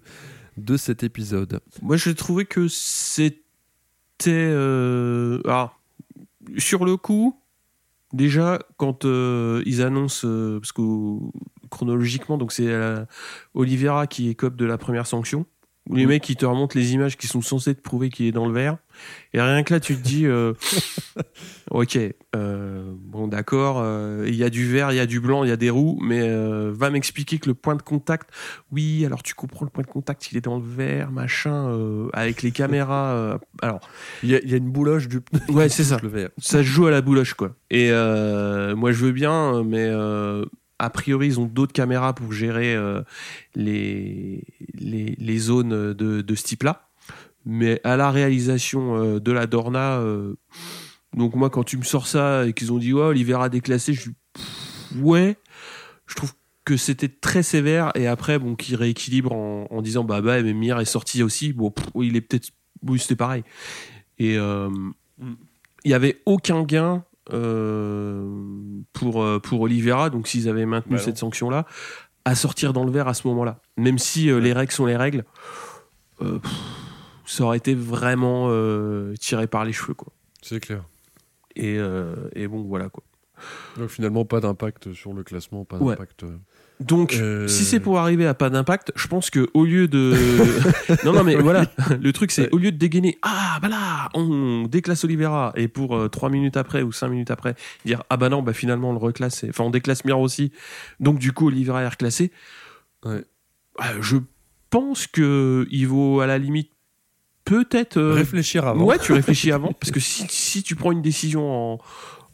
de cet épisode. Moi, j'ai trouvé que c'était. euh, ah, sur le coup, déjà, quand euh, ils annoncent. euh, parce que chronologiquement, donc c'est euh, Oliveira qui écope de la première sanction. Où les mecs, ils te remontent les images qui sont censées te prouver qu'il est dans le vert. Et rien que là, tu te dis, euh, <laughs> ok, euh, bon, d'accord, euh, il y a du vert, il y a du blanc, il y a des roues, mais euh, va m'expliquer que le point de contact, oui, alors tu comprends le point de contact, il est dans le vert, machin, avec les caméras. alors, Il y, a- il y a une bouloche du. <laughs> Ouais, c'est ça. Le verre. ça se joue à la bouloche quoi. Et moi je veux bien, mais a priori ils ont d'autres caméras pour gérer euh, les, les les zones de, de ce type-là. Mais à la réalisation euh, de la Dorna, euh, donc moi quand tu me sors ça et qu'ils ont dit ouais Olivera déclassé, je pff, ouais, je trouve que c'était très sévère et après bon qui rééquilibre en, en disant bah bah Mir est sorti aussi. Bon pff, il est peut-être oui c'était pareil. Et euh, il y avait aucun gain pour euh, pour Oliveira donc s'ils avaient maintenu Bah cette sanction là à sortir dans le vert à ce moment-là. Même si euh, les règles sont les règles euh, pff, ça aurait été vraiment euh, tiré par les cheveux quoi. C'est clair. et, euh, et bon voilà quoi Donc finalement, pas d'impact sur le classement, pas Ouais. d'impact. euh. Donc, Euh, si c'est pour arriver à pas d'impact, je pense que au lieu de, <laughs> non non mais voilà, le truc c'est Ouais. au lieu de dégainer, ah bah là, on déclasse Oliveira et pour euh, trois minutes après ou cinq minutes après dire ah bah non bah finalement on le reclasse, enfin on déclasse Mir aussi, donc du coup Oliveira est reclassé. Ouais. Euh, je pense que il vaut à la limite peut-être euh, Réfléchir avant. Ouais, tu <laughs> réfléchis avant. Parce que si, si tu prends une décision en.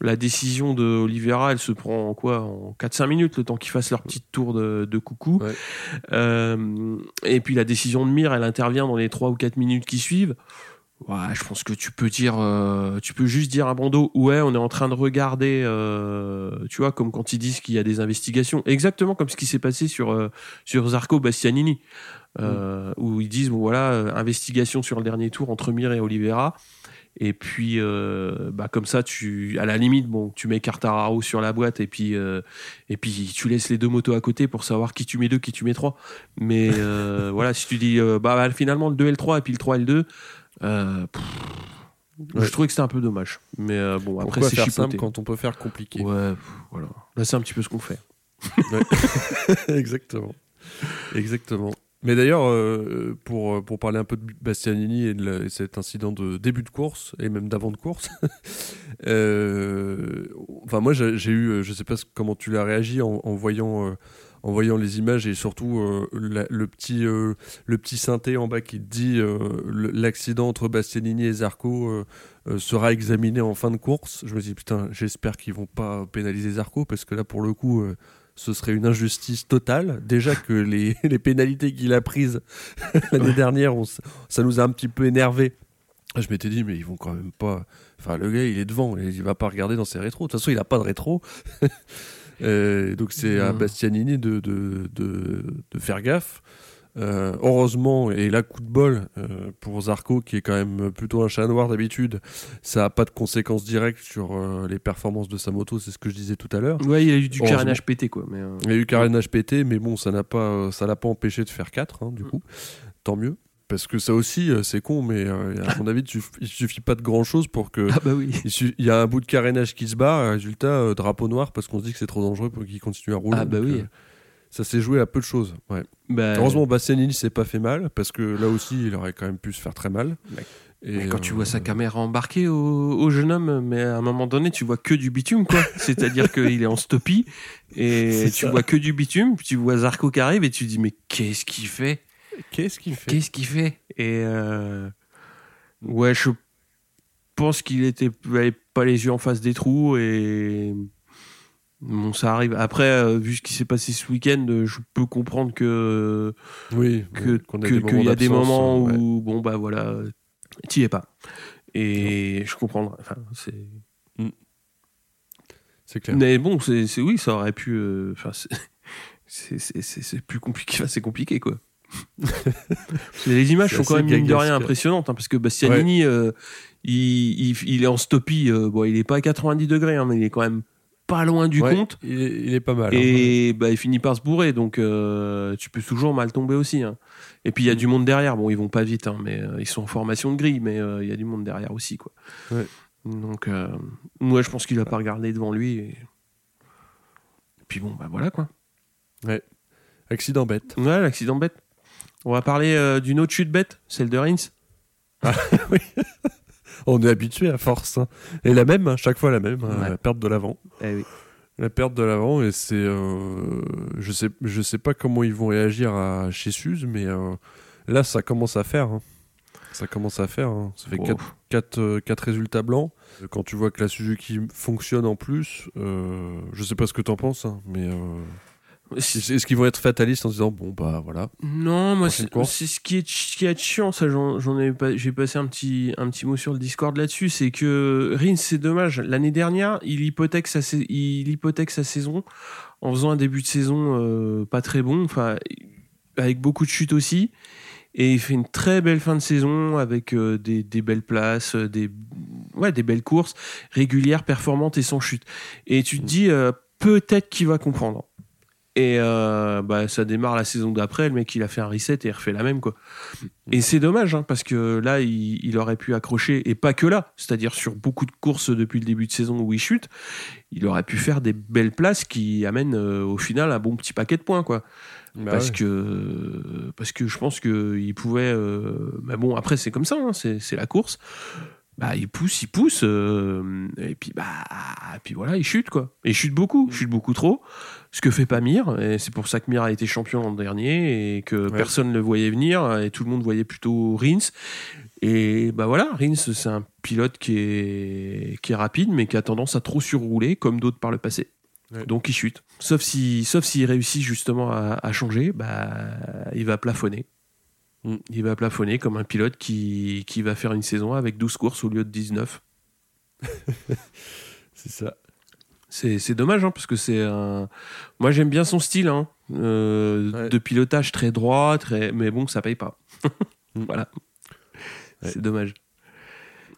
La décision de Oliveira, elle se prend en quoi? En 4-5 minutes, le temps qu'ils fassent leur petit tour de, de coucou. Ouais. Euh, et puis la décision de Mir, elle intervient dans les 3 ou 4 minutes qui suivent. Ouais, je pense que tu peux dire, euh, tu peux juste dire à Bando, ouais, on est en train de regarder, euh, tu vois, comme quand ils disent qu'il y a des investigations, exactement comme ce qui s'est passé sur sur Zarco Bastianini, euh, où ils disent, bon voilà, investigation sur le dernier tour entre Mir et Oliveira, et puis euh, bah comme ça, tu, à la limite, bon, tu mets Cartararo sur la boîte et puis euh, et puis tu laisses les deux motos à côté pour savoir qui tu mets deux, qui tu mets trois. Mais euh, <laughs> voilà, si tu dis, bah, bah, finalement le 2 et le 3 et puis le et le 2 euh, pff, Ouais. Je trouvais que c'était un peu dommage. Mais bon, après, c'est simple quand on peut faire compliqué? Ouais, pff, voilà. Là, c'est un petit peu ce qu'on fait. <laughs> <laughs> Exactement. Exactement. Mais d'ailleurs, euh, pour, pour parler un peu de Bastianini et de cet incident de début de course, et même d'avant de course, <laughs> euh, enfin moi j'ai eu, euh, je sais pas comment tu l'as réagi en, voyant, euh, en voyant les images et surtout euh, le, petit, euh, le petit synthé en bas qui dit euh, l'accident entre Bastianini et Zarco euh, euh, sera examiné en fin de course. Je me dis putain, j'espère qu'ils vont pas pénaliser Zarco parce que là pour le coup... ce serait une injustice totale. Déjà que les, <laughs> les pénalités qu'il a prises <laughs> l'année dernière, on ça nous a un petit peu énervé. Je m'étais dit, mais ils vont quand même pas. Enfin, le gars, il est devant, il va pas regarder dans ses rétros. De toute façon, il a pas de rétro. <laughs> Euh, donc, c'est à. Bastianini de, de, de, de faire gaffe. Euh, heureusement, et là, coup de bol euh, pour Zarco, qui est quand même plutôt un chat noir d'habitude, ça a pas de conséquences directes sur euh, les performances de sa moto, c'est ce que je disais tout à l'heure. Ouais, il y a eu du carénage pété, quoi. Mais, Il y a eu carénage pété, mais bon, ça n'a pas, ça l'a pas empêché de faire 4, du Mm. coup. Tant mieux. Parce que ça aussi, c'est con, mais euh, à mon avis, il suff- il suffit pas de grand chose pour que. <laughs> Ah bah oui. Il, y a un bout de carénage qui se bat, résultat, euh, drapeau noir, parce qu'on se dit que c'est trop dangereux pour qu'il continue à rouler. Ah bah Donc, oui. euh, ça s'est joué à peu de choses. Ouais. Bah, Heureusement, Bastianini s'est pas fait mal, parce que là aussi, il aurait quand même pu se faire très mal. Ouais. Et, mais quand tu euh, vois sa caméra embarquée au, au jeune homme, mais à un moment donné, tu vois que du bitume, quoi. <laughs> C'est-à-dire qu'il est en stoppie et tu ça. vois que du bitume. puis Tu vois Zarco qui arrive et tu te dis, mais qu'est-ce qu'il fait? Qu'est-ce qu'il fait? Qu'est-ce qu'il fait? Et euh, ouais, je pense qu'il était avait pas les yeux en face des trous et bon, ça arrive. Après, euh, vu ce qui s'est passé ce week-end, euh, je peux comprendre que Oui, que qu'il y a des moments ouais. où bon bah voilà, t'y es pas. Et je comprends. Enfin, c'est. C'est clair. Mais bon, c'est oui, ça aurait pu. euh, Enfin, c'est- <laughs> plus compliqué. Enfin, c'est compliqué quoi. <laughs> Les images sont quand même mine de rien impressionnantes hein, parce que Bastianini, euh, il, il, il est en stoppie. euh, bon, il est pas à 90 degrés, hein, mais il est quand même pas loin du Ouais, compte. Il est, il est pas mal. hein. Et bah, il finit par se bourrer, donc euh, tu peux toujours mal tomber aussi. hein. Et puis il y a du monde derrière. Bon, ils vont pas vite, hein, mais euh, ils sont en formation de grille, mais euh, il y a du monde derrière aussi, quoi. Ouais. Donc, euh, moi, je pense qu'il va pas regarder devant lui. Et... et puis bon, bah voilà quoi. Accident bête. Ouais, l'accident bête. On va parler euh, d'une autre chute bête, celle de Rins. <laughs> <laughs> On est habitué à force. hein. Et la même, hein, chaque fois la même, hein, Ouais. la perte de l'avant. Eh oui. La perte de l'avant, et c'est. euh, je, sais, je sais pas comment ils vont réagir à, chez Suze, mais euh, là, ça commence à faire. hein. Ça commence à faire. hein. Ça fait Oh. 4, résultats blancs. Quand tu vois que la Suzuki fonctionne en plus, euh, je sais pas ce que t'en penses, hein, mais. Est-ce qu'ils vont être fatalistes en se disant, bon, bah voilà. Non, moi, c'est ce qui est, ce qui est chiant, ça, j'en ai pas, j'ai passé un petit, un petit mot sur le Discord là-dessus, c'est que Rins, c'est dommage. L'année dernière, il hypothèque sa, il hypothèque sa saison en faisant un début de saison euh, pas très bon, enfin, avec beaucoup de chutes aussi. Et il fait une très belle fin de saison avec euh, des, des belles places, euh, des, ouais, des belles courses régulières, performantes et sans chute. Et tu te dis, euh, peut-être qu'il va comprendre. Et euh, bah, ça démarre la saison d'après, le mec il a fait un reset et il refait la même quoi. Et c'est dommage hein, parce que là il, il aurait pu accrocher et pas que là, c'est-à-dire sur beaucoup de courses depuis le début de saison où il chute, il aurait pu faire des belles places qui amènent euh, au final un bon petit paquet de points quoi. Bah parce ouais. que parce que je pense que il pouvait. euh, mais bon après c'est comme ça, hein, c'est la course. Bah il pousse, il pousse euh, et puis bah et puis voilà il chute quoi. Et il chute beaucoup, il chute beaucoup trop. Ce que fait pas Mir et c'est pour ça que Mir a été champion l'an dernier et que Ouais. personne ne le voyait venir et tout le monde voyait plutôt Rins. Et bah voilà, Rins c'est un pilote qui est qui est rapide mais qui a tendance à trop surrouler comme d'autres par le passé. Ouais. Donc il chute. Sauf si, sauf s'il réussit justement à, à changer, bah, il va plafonner. Mm. Il va plafonner comme un pilote qui, qui va faire une saison avec 12 courses au lieu de 19. <laughs> C'est ça. C'est dommage, hein, parce que c'est un. Moi, j'aime bien son style hein, euh, Ouais. de pilotage très droit, très... mais bon, ça paye pas. <laughs> Mm. voilà. Ouais. C'est dommage.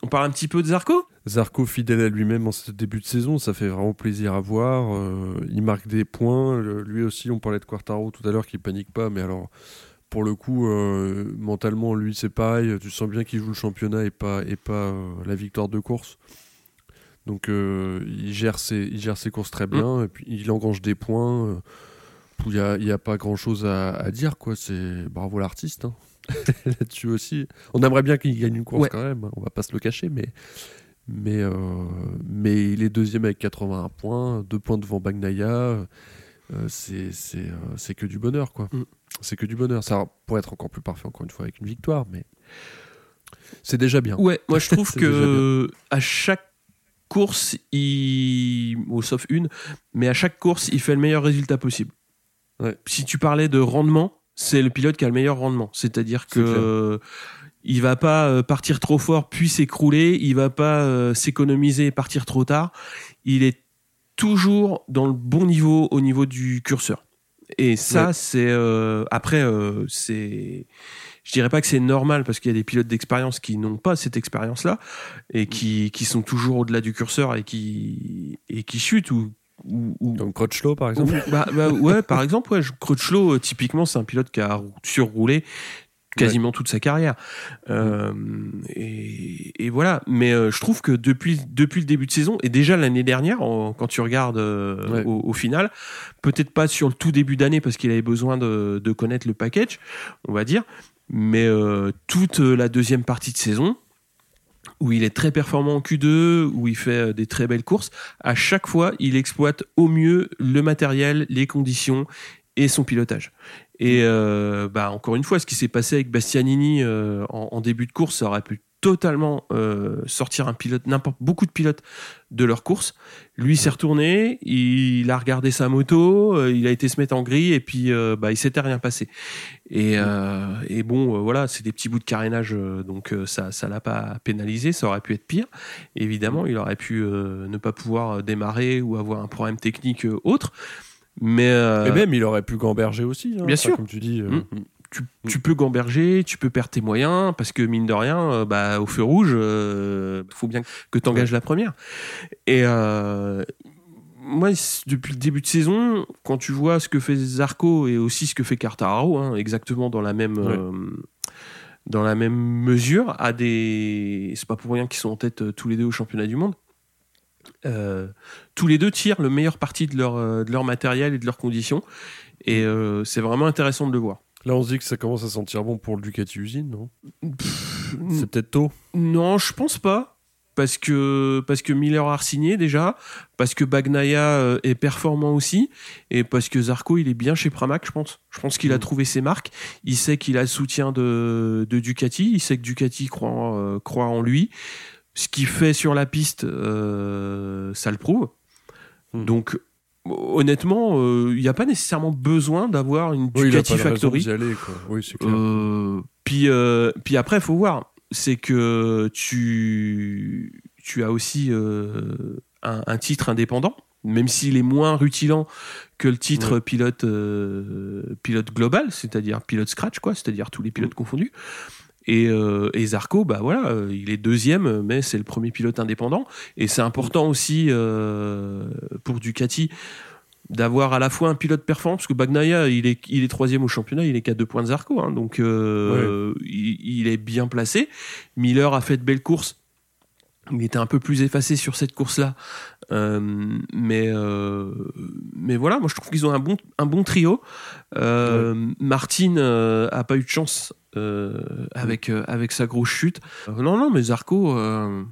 On parle un petit peu de Zarco? Zarco fidèle à lui-même en ce début de saison, ça fait vraiment plaisir à voir. Euh, il marque des points. Le- lui aussi, on parlait de Quartaro tout à l'heure qui panique pas, mais alors pour le coup, euh, mentalement, lui c'est pareil. Tu sens bien qu'il joue le championnat et pas, et pas euh, la victoire de course. Donc euh, il, gère ses, il gère ses courses très bien et puis il engrange des points. euh, où Il n'y a, il y a pas grand chose à, à dire, quoi. C'est bravo l'artiste. hein. <laughs> Là-dessus aussi. On aimerait bien qu'il gagne une course Ouais. quand même, hein, on va pas se le cacher, mais, mais, euh, mais il est deuxième avec 81 points, deux points devant Bagnaia. euh, c'est que du bonheur, quoi. Mm. C'est que du bonheur. Ça pourrait être encore plus parfait, encore une fois, avec une victoire, mais c'est déjà bien. Ouais, moi je trouve <laughs> que à chaque course, il, sauf une, mais à chaque course, il fait le meilleur résultat possible. Ouais. Si tu parlais de rendement, c'est le pilote qui a le meilleur rendement. C'est-à-dire que il va pas euh, partir trop fort puis s'écrouler, il va pas euh, s'économiser et partir trop tard. Il est toujours dans le bon niveau au niveau du curseur. Et ça, Ouais. c'est euh, après, euh, c'est, je dirais pas que c'est normal parce qu'il y a des pilotes d'expérience qui n'ont pas cette expérience-là et qui, qui sont toujours au-delà du curseur et qui et qui chutent ou ou, ou- Comme Crutchlow, par exemple. ou- bah, bah, ouais, par exemple, ouais, Crutchlow, euh, typiquement, c'est un pilote qui a rou- surroulé quasiment toute sa carrière. Euh, et, et voilà. Mais euh, je trouve que depuis, depuis le début de saison, et déjà l'année dernière, en- quand tu regardes euh, Ouais. au, au final, peut-être pas sur le tout début d'année parce qu'il avait besoin de, de connaître le package, on va dire, mais euh, toute la deuxième partie de saison, où il est très performant en Q2, où il fait euh, des très belles courses, à chaque fois, il exploite au mieux le matériel, les conditions et son pilotage. Et euh, bah, encore une fois, ce qui s'est passé avec Bastianini euh, en, en début de course, ça aurait pu totalement euh, sortir un pilote, n'importe beaucoup de pilotes de leur course. Lui s'est retourné, il a regardé sa moto, euh, il a été se mettre en grille et puis euh, bah, il s'était rien passé. Et, euh, et bon, voilà, c'est des petits bouts de carénage, donc ça, ça l'a pas pénalisé, ça aurait pu être pire. Évidemment, il aurait pu ne pas pouvoir démarrer ou avoir un problème technique autre. Mais, Et même, il aurait pu gamberger aussi. hein. Bien sûr. Comme tu dis. euh, Mm. Tu, tu peux gamberger, tu peux perdre tes moyens, parce que mine de rien, euh, bah, au feu rouge, il faut bien que tu engages la première. Et euh, moi, depuis le début de saison, quand tu vois ce que fait Zarco et aussi ce que fait Cartararo, hein, exactement dans la même. Ouais. euh, dans la même mesure, à des. C'est pas pour rien qu'ils sont en tête euh, tous les deux au championnat du monde. Euh, tous les deux tirent le meilleur parti de leur, euh, de leur matériel et de leurs conditions. Et euh, c'est vraiment intéressant de le voir. Là, on se dit que ça commence à sentir bon pour le Ducati usine, non? C'est peut-être tôt. Non, je pense pas. Parce que, parce que Miller a signé déjà, parce que Bagnaia euh, est performant aussi, et parce que Zarco il est bien chez Pramac, je pense. Je pense qu'il a Mm. trouvé ses marques. Il sait qu'il a le soutien de, de Ducati, il sait que Ducati croit, euh, croit en lui. Ce qu'il fait sur la piste, euh, ça le prouve. Mm. Donc, honnêtement, euh, il n'y a pas nécessairement besoin d'avoir une Oui, Ducati raison Factory. d'y aller, quoi. Oui, c'est clair. Euh, puis, euh, puis après, il faut voir. C'est que tu, tu as aussi euh, un, un titre indépendant, même s'il est moins rutilant que le titre Ouais. pilote, pilote global, c'est-à-dire pilote scratch, quoi, c'est-à-dire tous les pilotes confondus. Et, euh, et Zarco, bah voilà, euh, il est deuxième, mais c'est le premier pilote indépendant. Et c'est important aussi euh, pour Ducati d'avoir à la fois un pilote performant, parce que Bagnaia, il est, il est troisième au championnat, il est qu'à deux points de Zarco, hein, donc euh, il, il est bien placé. Miller a fait de belles courses. Il était un peu plus effacé sur cette course-là, mais euh, mais voilà, moi je trouve qu'ils ont un bon un bon trio. Euh, Martin euh, a pas eu de chance euh, avec euh, avec sa grosse chute. Euh, non non, mais Zarco, euh,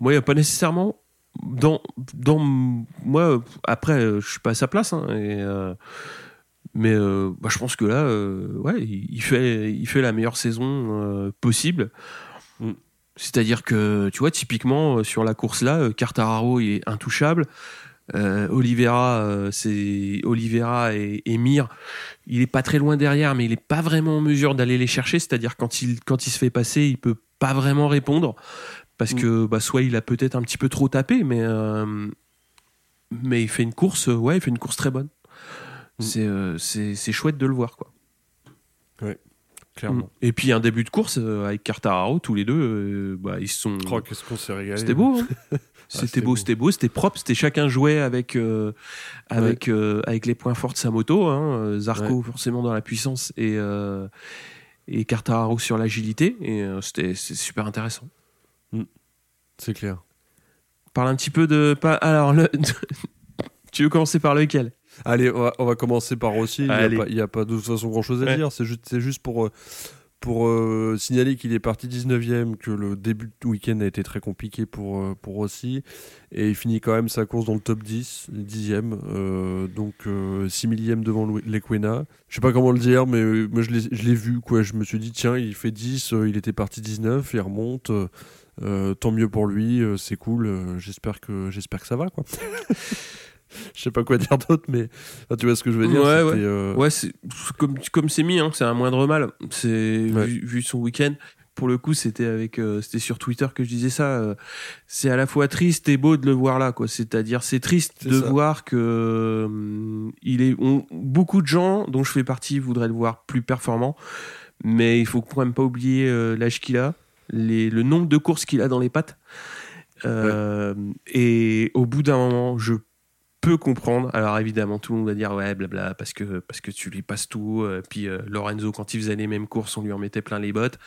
moi il y a pas nécessairement dans dans moi après euh, je suis pas à sa place hein, et euh, mais euh, bah, je pense que là euh, ouais il, fait il fait la meilleure saison euh, possible Mm. C'est-à-dire que tu vois typiquement euh, sur la course là euh, il est intouchable. Euh, Oliveira euh, c'est Oliveira et, et Mir il est pas très loin derrière mais il est pas vraiment en mesure d'aller les chercher. C'est-à-dire quand il quand il se fait passer il peut pas vraiment répondre. Parce Mm. que bah, soit il a peut-être un petit peu trop tapé mais euh, mais il fait une course ouais il fait une course très bonne. Mm. c'est c'est c'est chouette de le voir quoi Clairement. et puis un début de course euh, avec Quartararo tous les deux euh, bah, ils se sont Oh, qu'est-ce qu'on s'est régalé. c'était beau hein <laughs> c'était c'était beau c'était beau c'était propre c'était chacun jouait avec euh, avec euh, avec les points forts de sa moto hein. Zarco forcément dans la puissance et euh, et Quartararo sur l'agilité et euh, c'était c'est super intéressant C'est clair. parle un petit peu de pas alors le <laughs> tu veux commencer par lequel? Allez, on va, on va commencer par Rossi. Il n'y a, Allez. pas- il y a pas de toute façon grand chose à Ouais. dire. C'est juste, c'est juste pour, euh, pour euh, signaler qu'il est parti 19ème, que le début de week-end a été très compliqué pour, euh, pour Rossi. Et il finit quand même sa course dans le top 10, 10ème. euh, donc 6 millième devant Lequena. Je sais pas comment le dire, mais moi je l'ai je l'ai vu. Quoi. Je me suis dit, tiens, il fait 10, euh, il était parti 19, il remonte. tant mieux pour lui, c'est cool. j'espère que j'espère que ça va quoi. <laughs> <laughs> Je sais pas quoi dire d'autre, mais enfin, tu vois ce que je veux dire. Ouais, ouais. euh, Ouais, c'est comme comme c'est mis, hein, c'est un moindre mal. C'est Ouais. vu, vu son week-end. Pour le coup, c'était avec, euh, c'était sur Twitter que je disais ça. euh, c'est à la fois triste et beau de le voir là, quoi. C'est-à-dire, c'est triste de ça. voir que il est. on- beaucoup de gens, dont je fais partie, voudraient le voir plus performant. Mais il faut quand même pas oublier l'âge qu'il a, les, le nombre de courses qu'il a dans les pattes. Et au bout d'un moment, je peux comprendre. Alors évidemment, tout le monde va dire ouais, blabla, parce que parce que tu lui passes tout. Euh, puis euh, Lorenzo, quand il faisait les mêmes courses, on lui en mettait plein les bottes.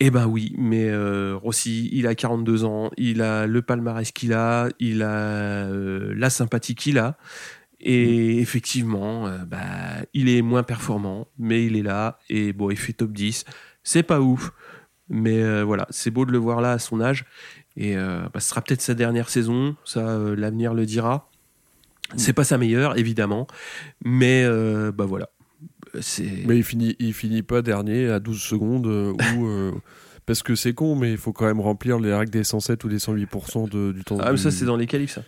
Eh ben oui, mais euh, Rossi, il a 42 ans, il a le palmarès qu'il a, il a euh, la sympathie qu'il a. Et effectivement, euh, bah, il est moins performant, mais il est là. Et bon, il fait top 10. C'est pas ouf. Mais voilà, c'est beau de le voir là à son âge. Et bah, ce sera peut-être sa dernière saison. Ça, l'avenir le dira. C'est pas sa meilleure, évidemment. Mais euh, bah voilà. C'est. Mais il finit, il finit pas dernier à 12 secondes euh, ou euh, <laughs> parce que c'est con, mais il faut quand même remplir les règles des 107 ou des 108% de, du temps. Ah, mais du- ça, c'est dans les qualifs, ça.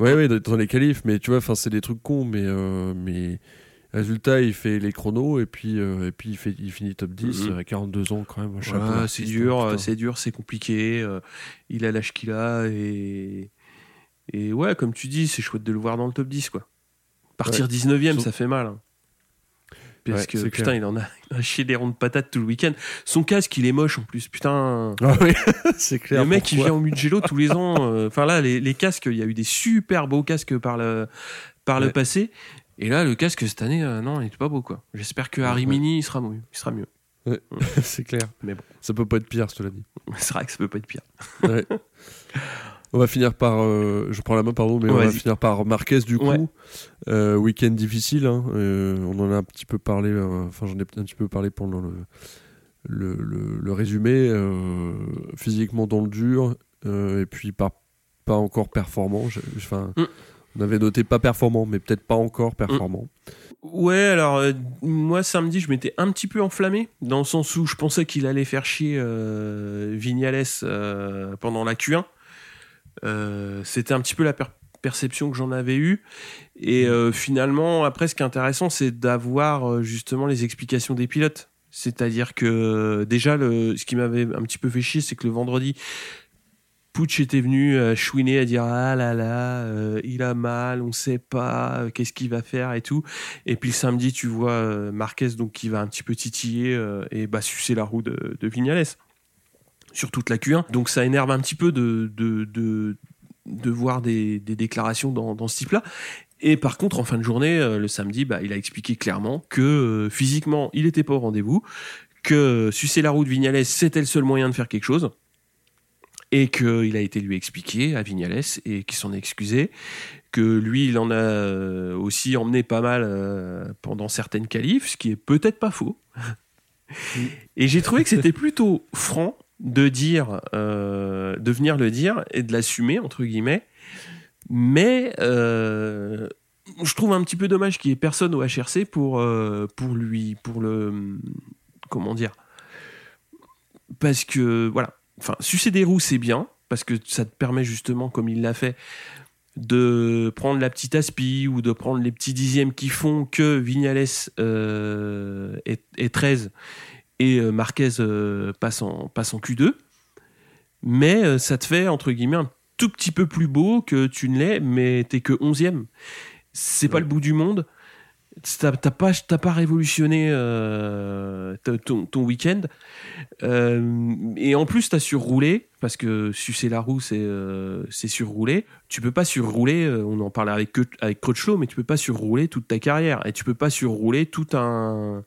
Ouais, ouais, dans- les qualifs, mais tu vois, c'est des trucs cons, mais mais résultat, il fait les chronos et puis euh, et puis il fait, il finit top 10 Mhm. à 42 ans quand même. c'est dur, c'est dur, c'est compliqué. euh, il a l'âge qu'il a et et ouais, comme tu dis, c'est chouette de le voir dans le top 10 quoi. Partir 19ème, Sauf- ça fait mal. hein. Parce Ouais, que putain, clair. il en a, il a chié des ronds de patates tout le week-end. Son casque, il est moche en plus. Putain, Ah oui, <laughs> c'est clair. le mec, il pourquoi vient au Mugello tous les ans. euh, Enfin là, les, les casques, il y a eu des super beaux casques par le par le Ouais. passé. Et là, le casque cette année, euh, non, il est pas beau quoi. J'espère que Harry Ouais. Mini, il sera mieux. Il sera mieux. <laughs> c'est clair. Mais bon. Ça peut pas être pire, l'ai dit. <laughs> C'est vrai que ça peut pas être pire. Ouais. On va finir par, euh, je prends la main pardon, mais on va finir par Marquez du coup. Euh, week-end difficile, hein. euh, on en a un petit peu parlé, enfin j'en ai un petit peu parlé pendant le, le, le, résumé. physiquement dans le dur, et puis pas, pas encore performant. Enfin, mm. on avait noté pas performant, mais peut-être pas encore mm. performant. Ouais, alors moi samedi je m'étais un petit peu enflammé dans le sens où je pensais qu'il allait faire chier Vignales pendant la Q1 euh, c'était un petit peu la perception que j'en avais eue. Et mmh. euh, finalement, après, ce qui est intéressant, c'est d'avoir euh, justement les explications des pilotes. C'est-à-dire que déjà, le, ce qui m'avait un petit peu fait chier, c'est que le vendredi, Putsch était venu chouiner à dire ah là là il a mal on sait pas qu'est-ce qu'il va faire et tout et puis le samedi tu vois Marquez donc qui va un petit peu titiller et bah sucer la roue de, de Vignales sur toute la Q1. Donc ça énerve un petit peu de, de, de, voir des, des, déclarations dans, dans ce type-là. Et par contre, en fin de journée, euh, le samedi, bah, il a expliqué clairement que euh, physiquement, il n'était pas au rendez-vous, que sucer la roue de Vignales, c'était le seul moyen de faire quelque chose, et qu'il a été lui expliqué à Vignales et qu'il s'en est excusé, que lui, il en a euh, aussi emmené pas mal pendant certaines qualifs, ce qui est peut-être pas faux. Et j'ai trouvé que c'était plutôt franc de dire, euh, de venir le dire et de l'assumer entre guillemets. Mais euh, je trouve un petit peu dommage qu'il y ait personne au HRC pour euh, pour lui, pour le comment dire, parce que voilà, enfin sucer des roues c'est bien parce que ça te permet justement, comme il l'a fait, de prendre la petite aspi ou de prendre les petits dixièmes qui font que Vignales est, est 13 et euh, Marquez euh, passe, en, passe en Q2. Mais euh, ça te fait, entre guillemets, un tout petit peu plus beau que tu ne l'es, mais t'es que 11e. C'est pas le bout du monde. T'as pas, pas révolutionné ton, ton week-end. et en plus, t'as surroulé, parce que sucer la roue, c'est c'est surrouler. Tu peux pas surrouler, on en parlait avec, avec Crutchlow, mais tu peux pas surrouler toute ta carrière. Et tu peux pas surrouler tout un,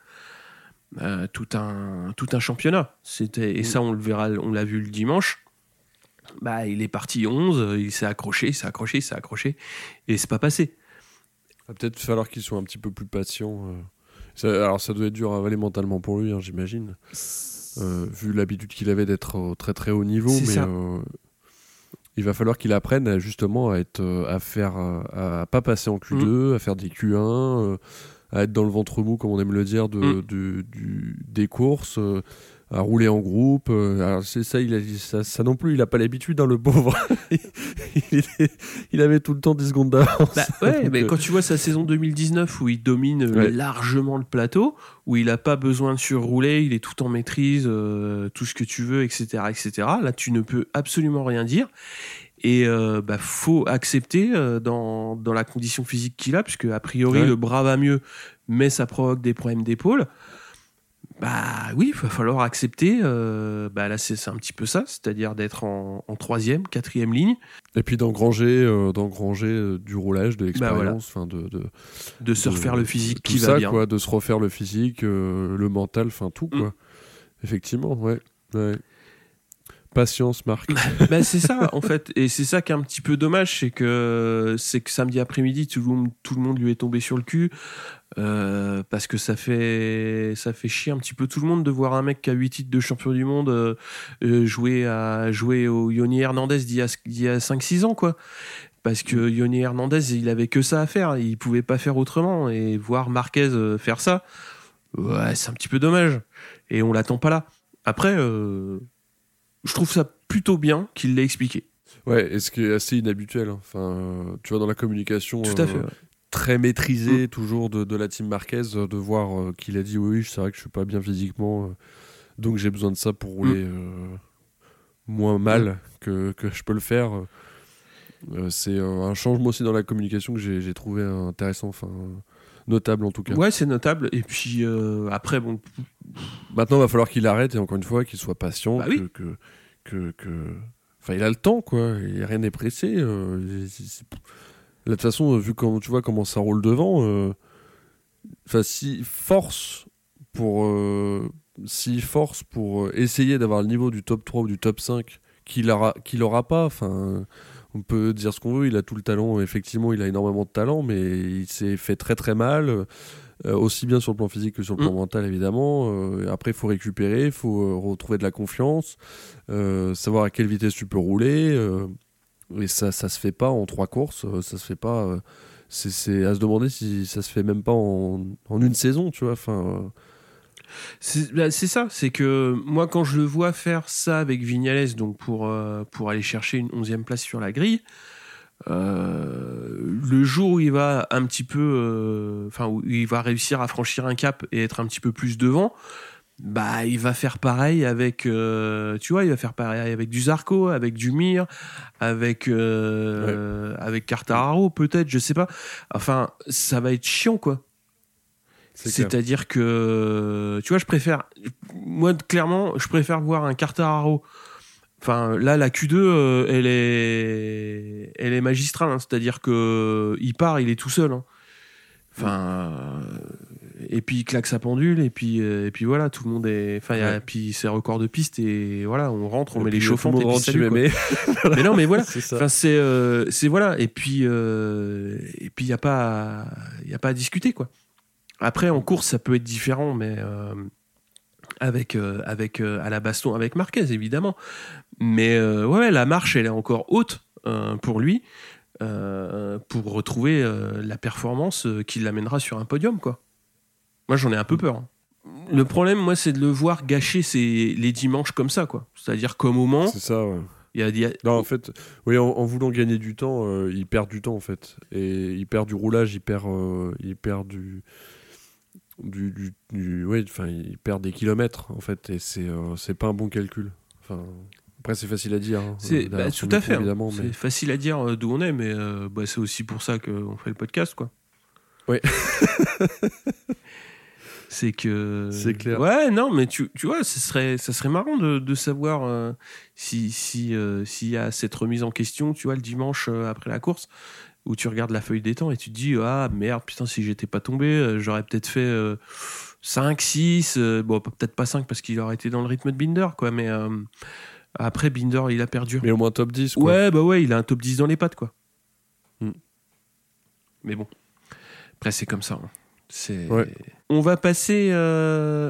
euh, tout, un, tout un championnat. C'était, et ça, on le verra, on l'a vu le dimanche. Bah, il est parti 11, il s'est accroché, il s'est accroché, il s'est accroché, et c'est pas passé. Il va peut-être falloir qu'il soit un petit peu plus patient. Euh. alors, ça doit être dur à avaler mentalement pour lui, hein, j'imagine. Euh, vu l'habitude qu'il avait d'être au très très haut niveau, mais il va falloir qu'il apprenne justement à être, à faire, à, pas passer en Q2, mm. à faire des Q1 à être dans le ventre mou, comme on aime le dire, de, mm. du, des courses, euh, à rouler en groupe. Euh, alors c'est ça, il a, ça, ça non plus, il n'a pas l'habitude, hein, le pauvre. <laughs> il, il, avait tout le temps 10 secondes d'avance. Bah ouais, mais quand tu vois sa saison 2019 où il domine largement le plateau, où il n'a pas besoin de surrouler, il est tout en maîtrise, euh, tout ce que tu veux, etc., etc. Là, tu ne peux absolument rien dire. Et euh, bah, faut accepter euh, dans, dans, la condition physique qu'il a, puisque a priori le bras va mieux, mais ça provoque des problèmes d'épaule. Bah oui, il va falloir accepter. Euh, bah là, c'est un petit peu ça, c'est-à-dire d'être en, en, troisième, quatrième ligne. Et puis d'engranger, euh, d'engranger du roulage, de bah, l'expérience, enfin de, de, de se refaire le physique qui va bien. Quoi, de se refaire le physique, le mental, enfin tout quoi. Mm. Effectivement, ouais. ouais. Patience, Marc. <laughs> bah, c'est ça, en fait. Et c'est ça qui est un petit peu dommage, c'est que, c'est que samedi après-midi, tout, le monde, lui est tombé sur le cul. Euh, parce que ça fait, ça fait chier un petit peu tout le monde de voir un mec qui a 8 titres de champion du monde euh, euh, jouer, à, jouer au Yoni Hernandez d'il y a, a 5-6 ans, quoi. Parce que Yoni Hernandez, il avait que ça à faire. Il pouvait pas faire autrement. Et voir Marquez faire ça, c'est un petit peu dommage. Et on l'attend pas là. Après, je trouve ça plutôt bien qu'il l'ait expliqué. Ouais, et ce qui est assez inhabituel. Hein. Enfin, tu vois, dans la communication Tout à fait, euh, très maîtrisée mm. toujours de, la team Marquez, euh, de voir euh, qu'il a dit oui, c'est vrai que je suis pas bien physiquement, donc j'ai besoin de ça pour rouler mm. moins mal mm. que, que, je peux le faire. c'est un changement aussi dans la communication que j'ai trouvé intéressant. Enfin, notable en tout cas. Ouais, c'est notable. Et puis après, bon. Maintenant, il va falloir qu'il arrête et encore une fois qu'il soit patient, bah que, que, que, Enfin, il a le temps, quoi. Il, rien n'est pressé. Euh, de toute façon, vu comment tu vois comment ça roule devant, euh, enfin, si force pour, euh, si force pour essayer d'avoir le niveau du top 3 ou du top 5 qu'il aura, qu'il aura pas, enfin, on peut dire ce qu'on veut, il a tout le talent, effectivement, il a énormément de talent, mais il s'est fait très très mal. Euh, aussi bien sur le plan physique que sur le plan mm. mental évidemment. Euh, après, il faut récupérer, il faut euh, retrouver de la confiance, savoir à quelle vitesse tu peux rouler. et ça, ça se fait pas en trois courses, ça se fait pas. c'est à se demander si ça se fait même pas en, en une saison, tu vois. Enfin. Bah, c'est ça, c'est que moi quand je le vois faire ça avec Vignales, donc pour, pour aller chercher une onzième place sur la grille, euh, le jour où il va un petit peu, euh, enfin où il va réussir à franchir un cap et être un petit peu plus devant, bah il va faire pareil avec, euh, tu vois, il va faire pareil avec du Zarco, avec du Mir, avec avec Cartararo peut-être, je sais pas. Enfin, ça va être chiant quoi. C'est-à-dire que, tu vois, je préfère, moi clairement, je préfère voir un Cartararo Enfin, là, la Q2, euh, elle est, elle est magistrale. Hein. C'est-à-dire que il part, il est tout seul. Hein. Enfin, et puis il claque sa pendule, et puis, euh, et puis voilà, tout le monde est. Enfin, et puis c'est record de piste, et voilà, on rentre, on met les chauffantes, et puis salut, mais... <laughs> <laughs> mais non, mais voilà. Enfin, c'est, euh, c'est voilà, et puis, et puis il y a pas, il y a pas à discuter quoi. Après, en course, ça peut être différent, mais avec, euh, avec euh, à la baston avec Marquez évidemment. Mais euh, ouais, la marche elle est encore haute pour lui pour retrouver la performance qui l'amènera sur un podium quoi. Moi j'en ai un peu peur. Hein. Le problème moi c'est de le voir gâcher les dimanches comme ça quoi. C'est-à-dire qu'au moment. C'est ça ouais. Il y a, Non, en fait, oui, en, voulant gagner du temps, il perd du temps en fait, et il perd du roulage, il perd, il perd du, du, du, ouais, enfin, il perd des kilomètres en fait, et c'est euh, c'est pas un bon calcul. Enfin, après, c'est facile à dire. Hein, c'est bah, tout à fait. Hein. Évidemment, C'est facile à dire euh, d'où on est, mais euh, bah, c'est aussi pour ça qu'on fait le podcast, quoi. Oui. <laughs> c'est que. C'est clair. Ouais, non, mais tu, tu vois, ce serait, ça serait marrant de, de savoir si s'il si, y a cette remise en question, tu vois, le dimanche après la course où tu regardes la feuille des temps et tu te dis ah merde putain si j'étais pas tombé euh, j'aurais peut-être fait 5 euh, 6 euh, bon peut-être pas 5 parce qu'il aurait été dans le rythme de Binder quoi mais après Binder il a perdu. Mais au moins top 10 quoi. ouais bah ouais il a un top 10 dans les pattes quoi. Hmm. mais bon. Après c'est comme ça hein. c'est on va passer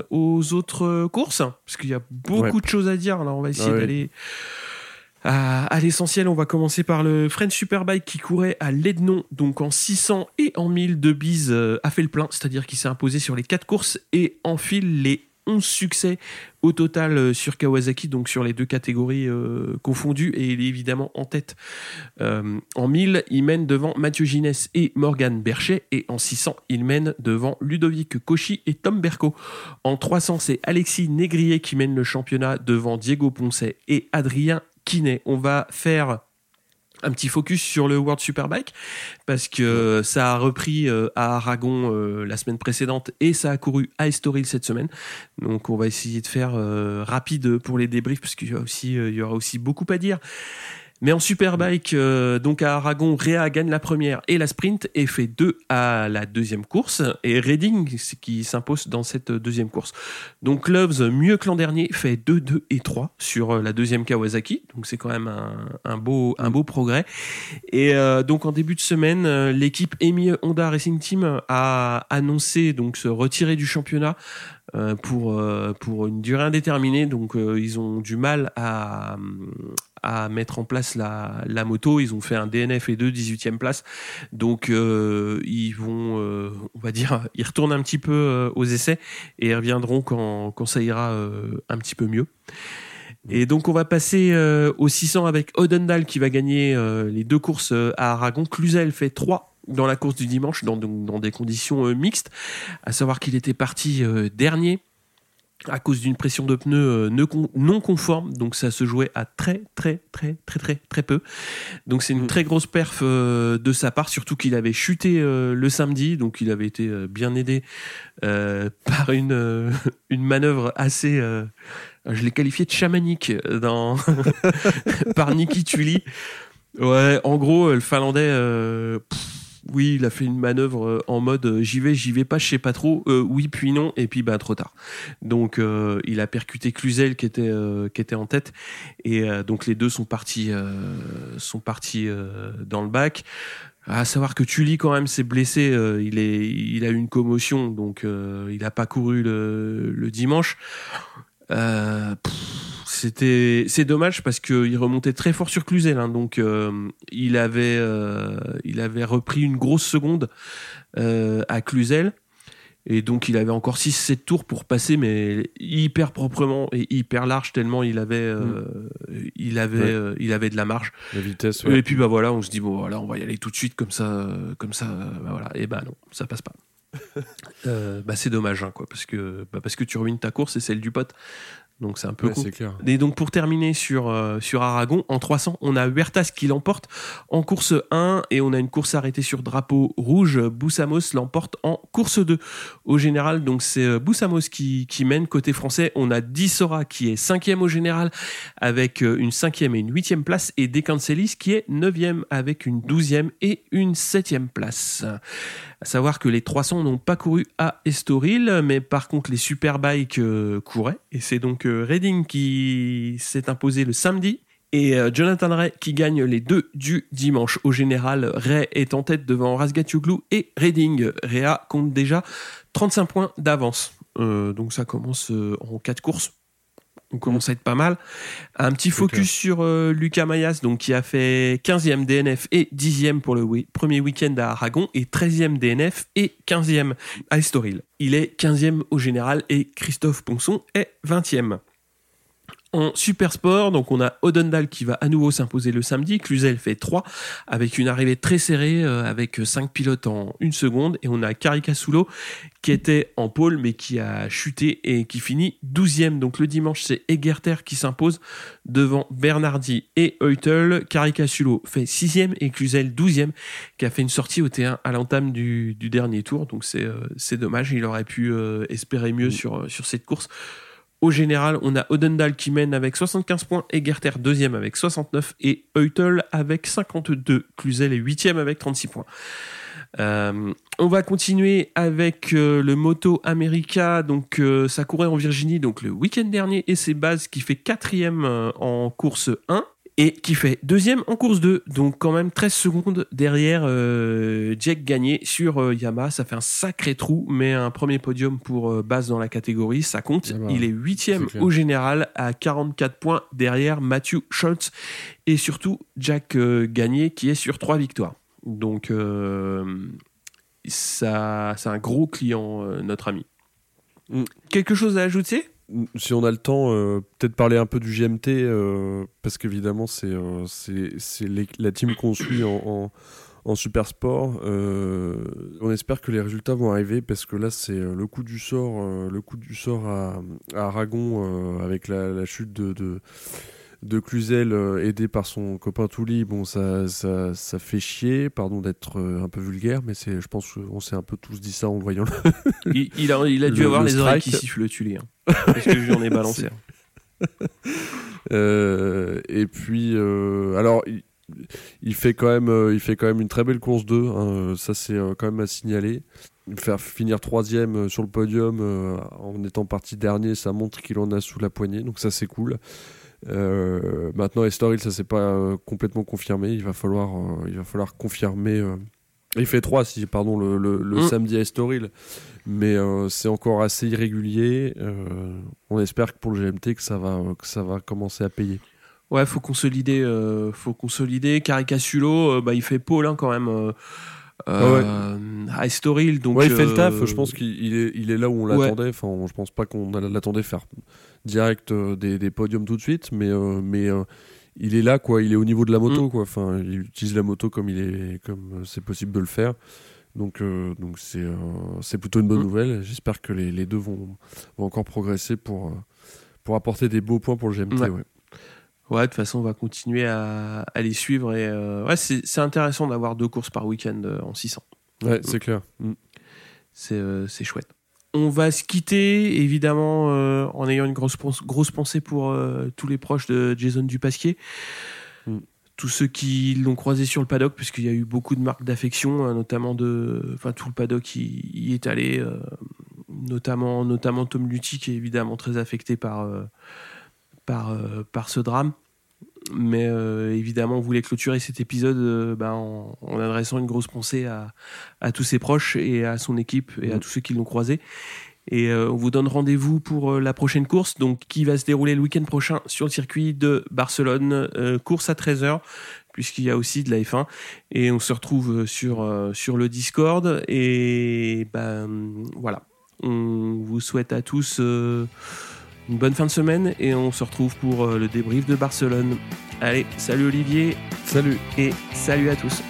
aux autres courses parce qu'il y a beaucoup de choses à dire. Alors on va essayer ah d'aller à, l'essentiel, on va commencer par le French Superbike qui courait à Lednon, donc en 600 et en 1000 de bise euh, a fait le plein, c'est-à-dire qu'il s'est imposé sur les 4 courses et enfile les 11 succès au total euh, sur Kawasaki, donc sur les deux catégories euh, confondues, et il est évidemment en tête. en 1000, il mène devant Mathieu Ginès et Morgan Berchet, et en 600, il mène devant Ludovic Cauchy et Tom Berco. En 300, c'est Alexis Négrier qui mène le championnat devant Diego Poncet et Adrien on va faire un petit focus sur le World Superbike parce que ça a repris euh, à Aragon euh, la semaine précédente et ça a couru à Estoril cette semaine. Donc on va essayer de faire euh, rapide pour les débriefs parce qu'il y aura aussi beaucoup à dire. Mais en Superbike, euh, donc à Aragon, Réa gagne la première et la sprint et fait deux à la deuxième course. Et Redding qui s'impose dans cette deuxième course. Donc Loves, mieux que l'an dernier, fait 2, 2 et 3 sur euh, la deuxième Kawasaki. Donc c'est quand même un, beau, un beau progrès. Et euh, donc en début de semaine, l'équipe EMI Honda Racing Team a annoncé donc se retirer du championnat pour, pour une durée indéterminée. Donc ils ont du mal à, à mettre en place la, moto. Ils ont fait un DNF et deux 18e place. Donc euh, ils vont, euh, on va dire, <laughs> ils retournent un petit peu euh, aux essais et ils reviendront quand, quand ça ira un petit peu mieux. Et donc on va passer au 600 avec Odendal qui va gagner les deux courses à Aragon. Cluzel fait 3 dans la course du dimanche dans, dans des conditions mixtes, à savoir qu'il était parti dernier à cause d'une pression de pneus euh, non conforme, donc ça se jouait à très très très très très très peu. Donc c'est une mm. très grosse perf euh, de sa part, surtout qu'il avait chuté euh, le samedi, donc il avait été bien aidé <laughs> par une une manœuvre assez, je l'ai qualifié de chamanique dans <laughs> par Niki Tully. Ouais, en gros le Finlandais oui, il a fait une manœuvre euh, en mode euh, j'y vais, j'y vais pas, je sais pas trop, euh, oui puis non, et puis bah trop tard. Donc il a percuté Cluzel qui était qui était en tête, et donc les deux sont partis sont partis dans le bac. À savoir que Tully quand même s'est blessé, il est il a eu une commotion, donc il a pas couru le, dimanche. C'était c'est dommage parce qu'il remontait très fort sur Cluzel, hein, donc euh, il avait euh, il avait repris une grosse seconde euh, à Cluzel. Et donc il avait encore 6-7 tours pour passer, mais hyper proprement et hyper large, tellement il avait, euh, il avait, Ouais. il avait de la marge. La vitesse, ouais. Et puis bah voilà, on se dit bon voilà, on va y aller tout de suite comme ça, comme ça, bah voilà. Et bah non, ça passe pas. <laughs> Euh, bah c'est dommage hein, quoi, parce que bah, parce que tu ruines ta course et celle du pote. Donc c'est un peu Ouais, clair. Et donc pour terminer sur, euh, sur Aragon, en 300, on a Huertas qui l'emporte en course 1 et on a une course arrêtée sur drapeau rouge. Boussamos l'emporte en course 2. Au général, donc c'est euh, Boussamos qui, qui mène. Côté français, on a Dissora qui est cinquième au général avec euh, une cinquième et une huitième place et Decancelis qui est neuvième avec une douzième et une septième place. À savoir que les 300 n'ont pas couru à Estoril, mais par contre les Superbikes euh, couraient. Et c'est donc euh, Redding qui s'est imposé le samedi. Et euh, Jonathan Ray qui gagne les deux du dimanche. Au général, Ray est en tête devant Razgatioglou et Redding. Réa compte déjà 35 points d'avance. Donc ça commence en 4 courses. On commence à être pas mal. Un petit focus sur euh, Lucas Mayas, donc qui a fait 15e DNF et 10e pour le premier week-end à Aragon et 13e DNF et 15e à Estoril. Il est 15e au général et Christophe Ponson est 20e. En super sport, donc on a Odendal qui va à nouveau s'imposer le samedi. Cluzel fait 3 avec une arrivée très serrée euh, avec 5 pilotes en une seconde. Et on a Caricasulo qui était en pôle mais qui a chuté et qui finit 12e. Donc le dimanche, c'est Egerter qui s'impose devant Bernardi et Eutel. Caricasulo fait 6e et Cluzel 12e qui a fait une sortie au T1 à l'entame du, du dernier tour. Donc c'est euh, dommage, il aurait pu euh, espérer mieux sur, euh, sur cette course. Au général, on a Odendal qui mène avec 75 points, Egerter deuxième avec 69 et Eutel avec 52. Cluzel est huitième avec 36 points. Euh, on va continuer avec euh, le Moto America. Donc, euh, ça courait en Virginie donc le week-end dernier et c'est Baz qui fait quatrième euh, en course 1 et qui fait deuxième en course 2. Donc, quand même 13 secondes derrière euh, Jack Gagné sur euh, Yamaha. Ça fait un sacré trou, mais un premier podium pour euh, Baz dans la catégorie, ça compte. Ah bah, Il est huitième au général à 44 points derrière Matthew Schultz et surtout Jack euh, Gagné qui est sur trois victoires. Donc, ça, c'est un gros client, notre ami. Mm. Quelque chose à ajouter? Si on a le temps, euh, peut-être parler un peu du GMT, euh, parce qu'évidemment, c'est euh, la team qu'on suit en, en, en super sport. Euh, on espère que les résultats vont arriver, parce que là, c'est euh, le coup du sort, euh, le coup du sort à, à Aragon, avec la, la chute de, de, de Cluzel, euh, aidé par son copain Touli. Bon, ça, ça, ça fait chier, pardon d'être euh, un peu vulgaire, mais c'est, je pense qu'on s'est un peu tous dit ça en voyant le, <laughs> il, il a, il a dû Le- avoir le les oreilles qui sifflent le tulé. Hein, parce que j'en ai balancé. <laughs> <laughs> Euh, et puis, euh, alors, il, il fait quand même, euh, il fait quand même une très belle course 2. hein, ça, c'est euh, quand même à signaler. Faire finir troisième euh, sur le podium euh, en étant parti dernier, ça montre qu'il en a sous la poignée. Donc ça, c'est cool. Euh, maintenant, Estoril, ça s'est pas euh, complètement confirmé. Il va falloir, euh, il va falloir confirmer. il fait 3 si, pardon, le, le- le Mm. samedi à Estoril, mais c'est encore assez irrégulier. On espère que pour le GMT que ça va, que ça va commencer à payer. Ouais, faut consolider. faut consolider. Caricasulo, euh, bah, il fait pôle hein, quand même. euh, euh, À Estoril. Donc, ouais, il fait le taf. Je pense qu'il il est, il est là où on Ouais. l'attendait. Enfin, je pense pas qu'on l'attendait faire direct euh, des, des podiums tout de suite, mais, euh, mais euh, il est là, quoi. Il est au niveau de la moto, Mm. quoi. Enfin, il utilise la moto comme il est, comme c'est possible de le faire. Donc, euh, donc c'est, euh, c'est plutôt une bonne Mm. nouvelle. J'espère que les, les deux vont, vont encore progresser pour, pour apporter des beaux points pour le GMT. Ouais. ouais. Ouais, de toute façon, on va continuer à, à les suivre. Et euh, ouais, c'est c'est intéressant d'avoir deux courses par week-end en 600. Ouais, c'est clair. Mm. C'est c'est chouette. On va se quitter, évidemment, euh, en ayant une grosse, pens- grosse pensée pour euh, tous les proches de Jason Dupasquier. Mm. tous ceux qui l'ont croisé sur le paddock, puisqu'il y a eu beaucoup de marques d'affection, hein, notamment de, enfin tout le paddock qui y est allé, euh, notamment, notamment Tom Lutti qui est évidemment très affecté par, par, par ce drame. Mais évidemment, on voulait clôturer cet épisode ben, en, adressant une grosse pensée à, à, tous ses proches et à son équipe et à mmh. tous ceux qui l'ont croisé. Et on vous donne rendez-vous pour la prochaine course, donc qui va se dérouler le week-end prochain sur le circuit de Barcelone, course à 13h, puisqu'il y a aussi de la F1. Et on se retrouve sur, sur le Discord. Et ben voilà, on vous souhaite à tous euh, une bonne fin de semaine et on se retrouve pour euh, le débrief de Barcelone. Allez, salut Olivier. Salut. Et salut à tous.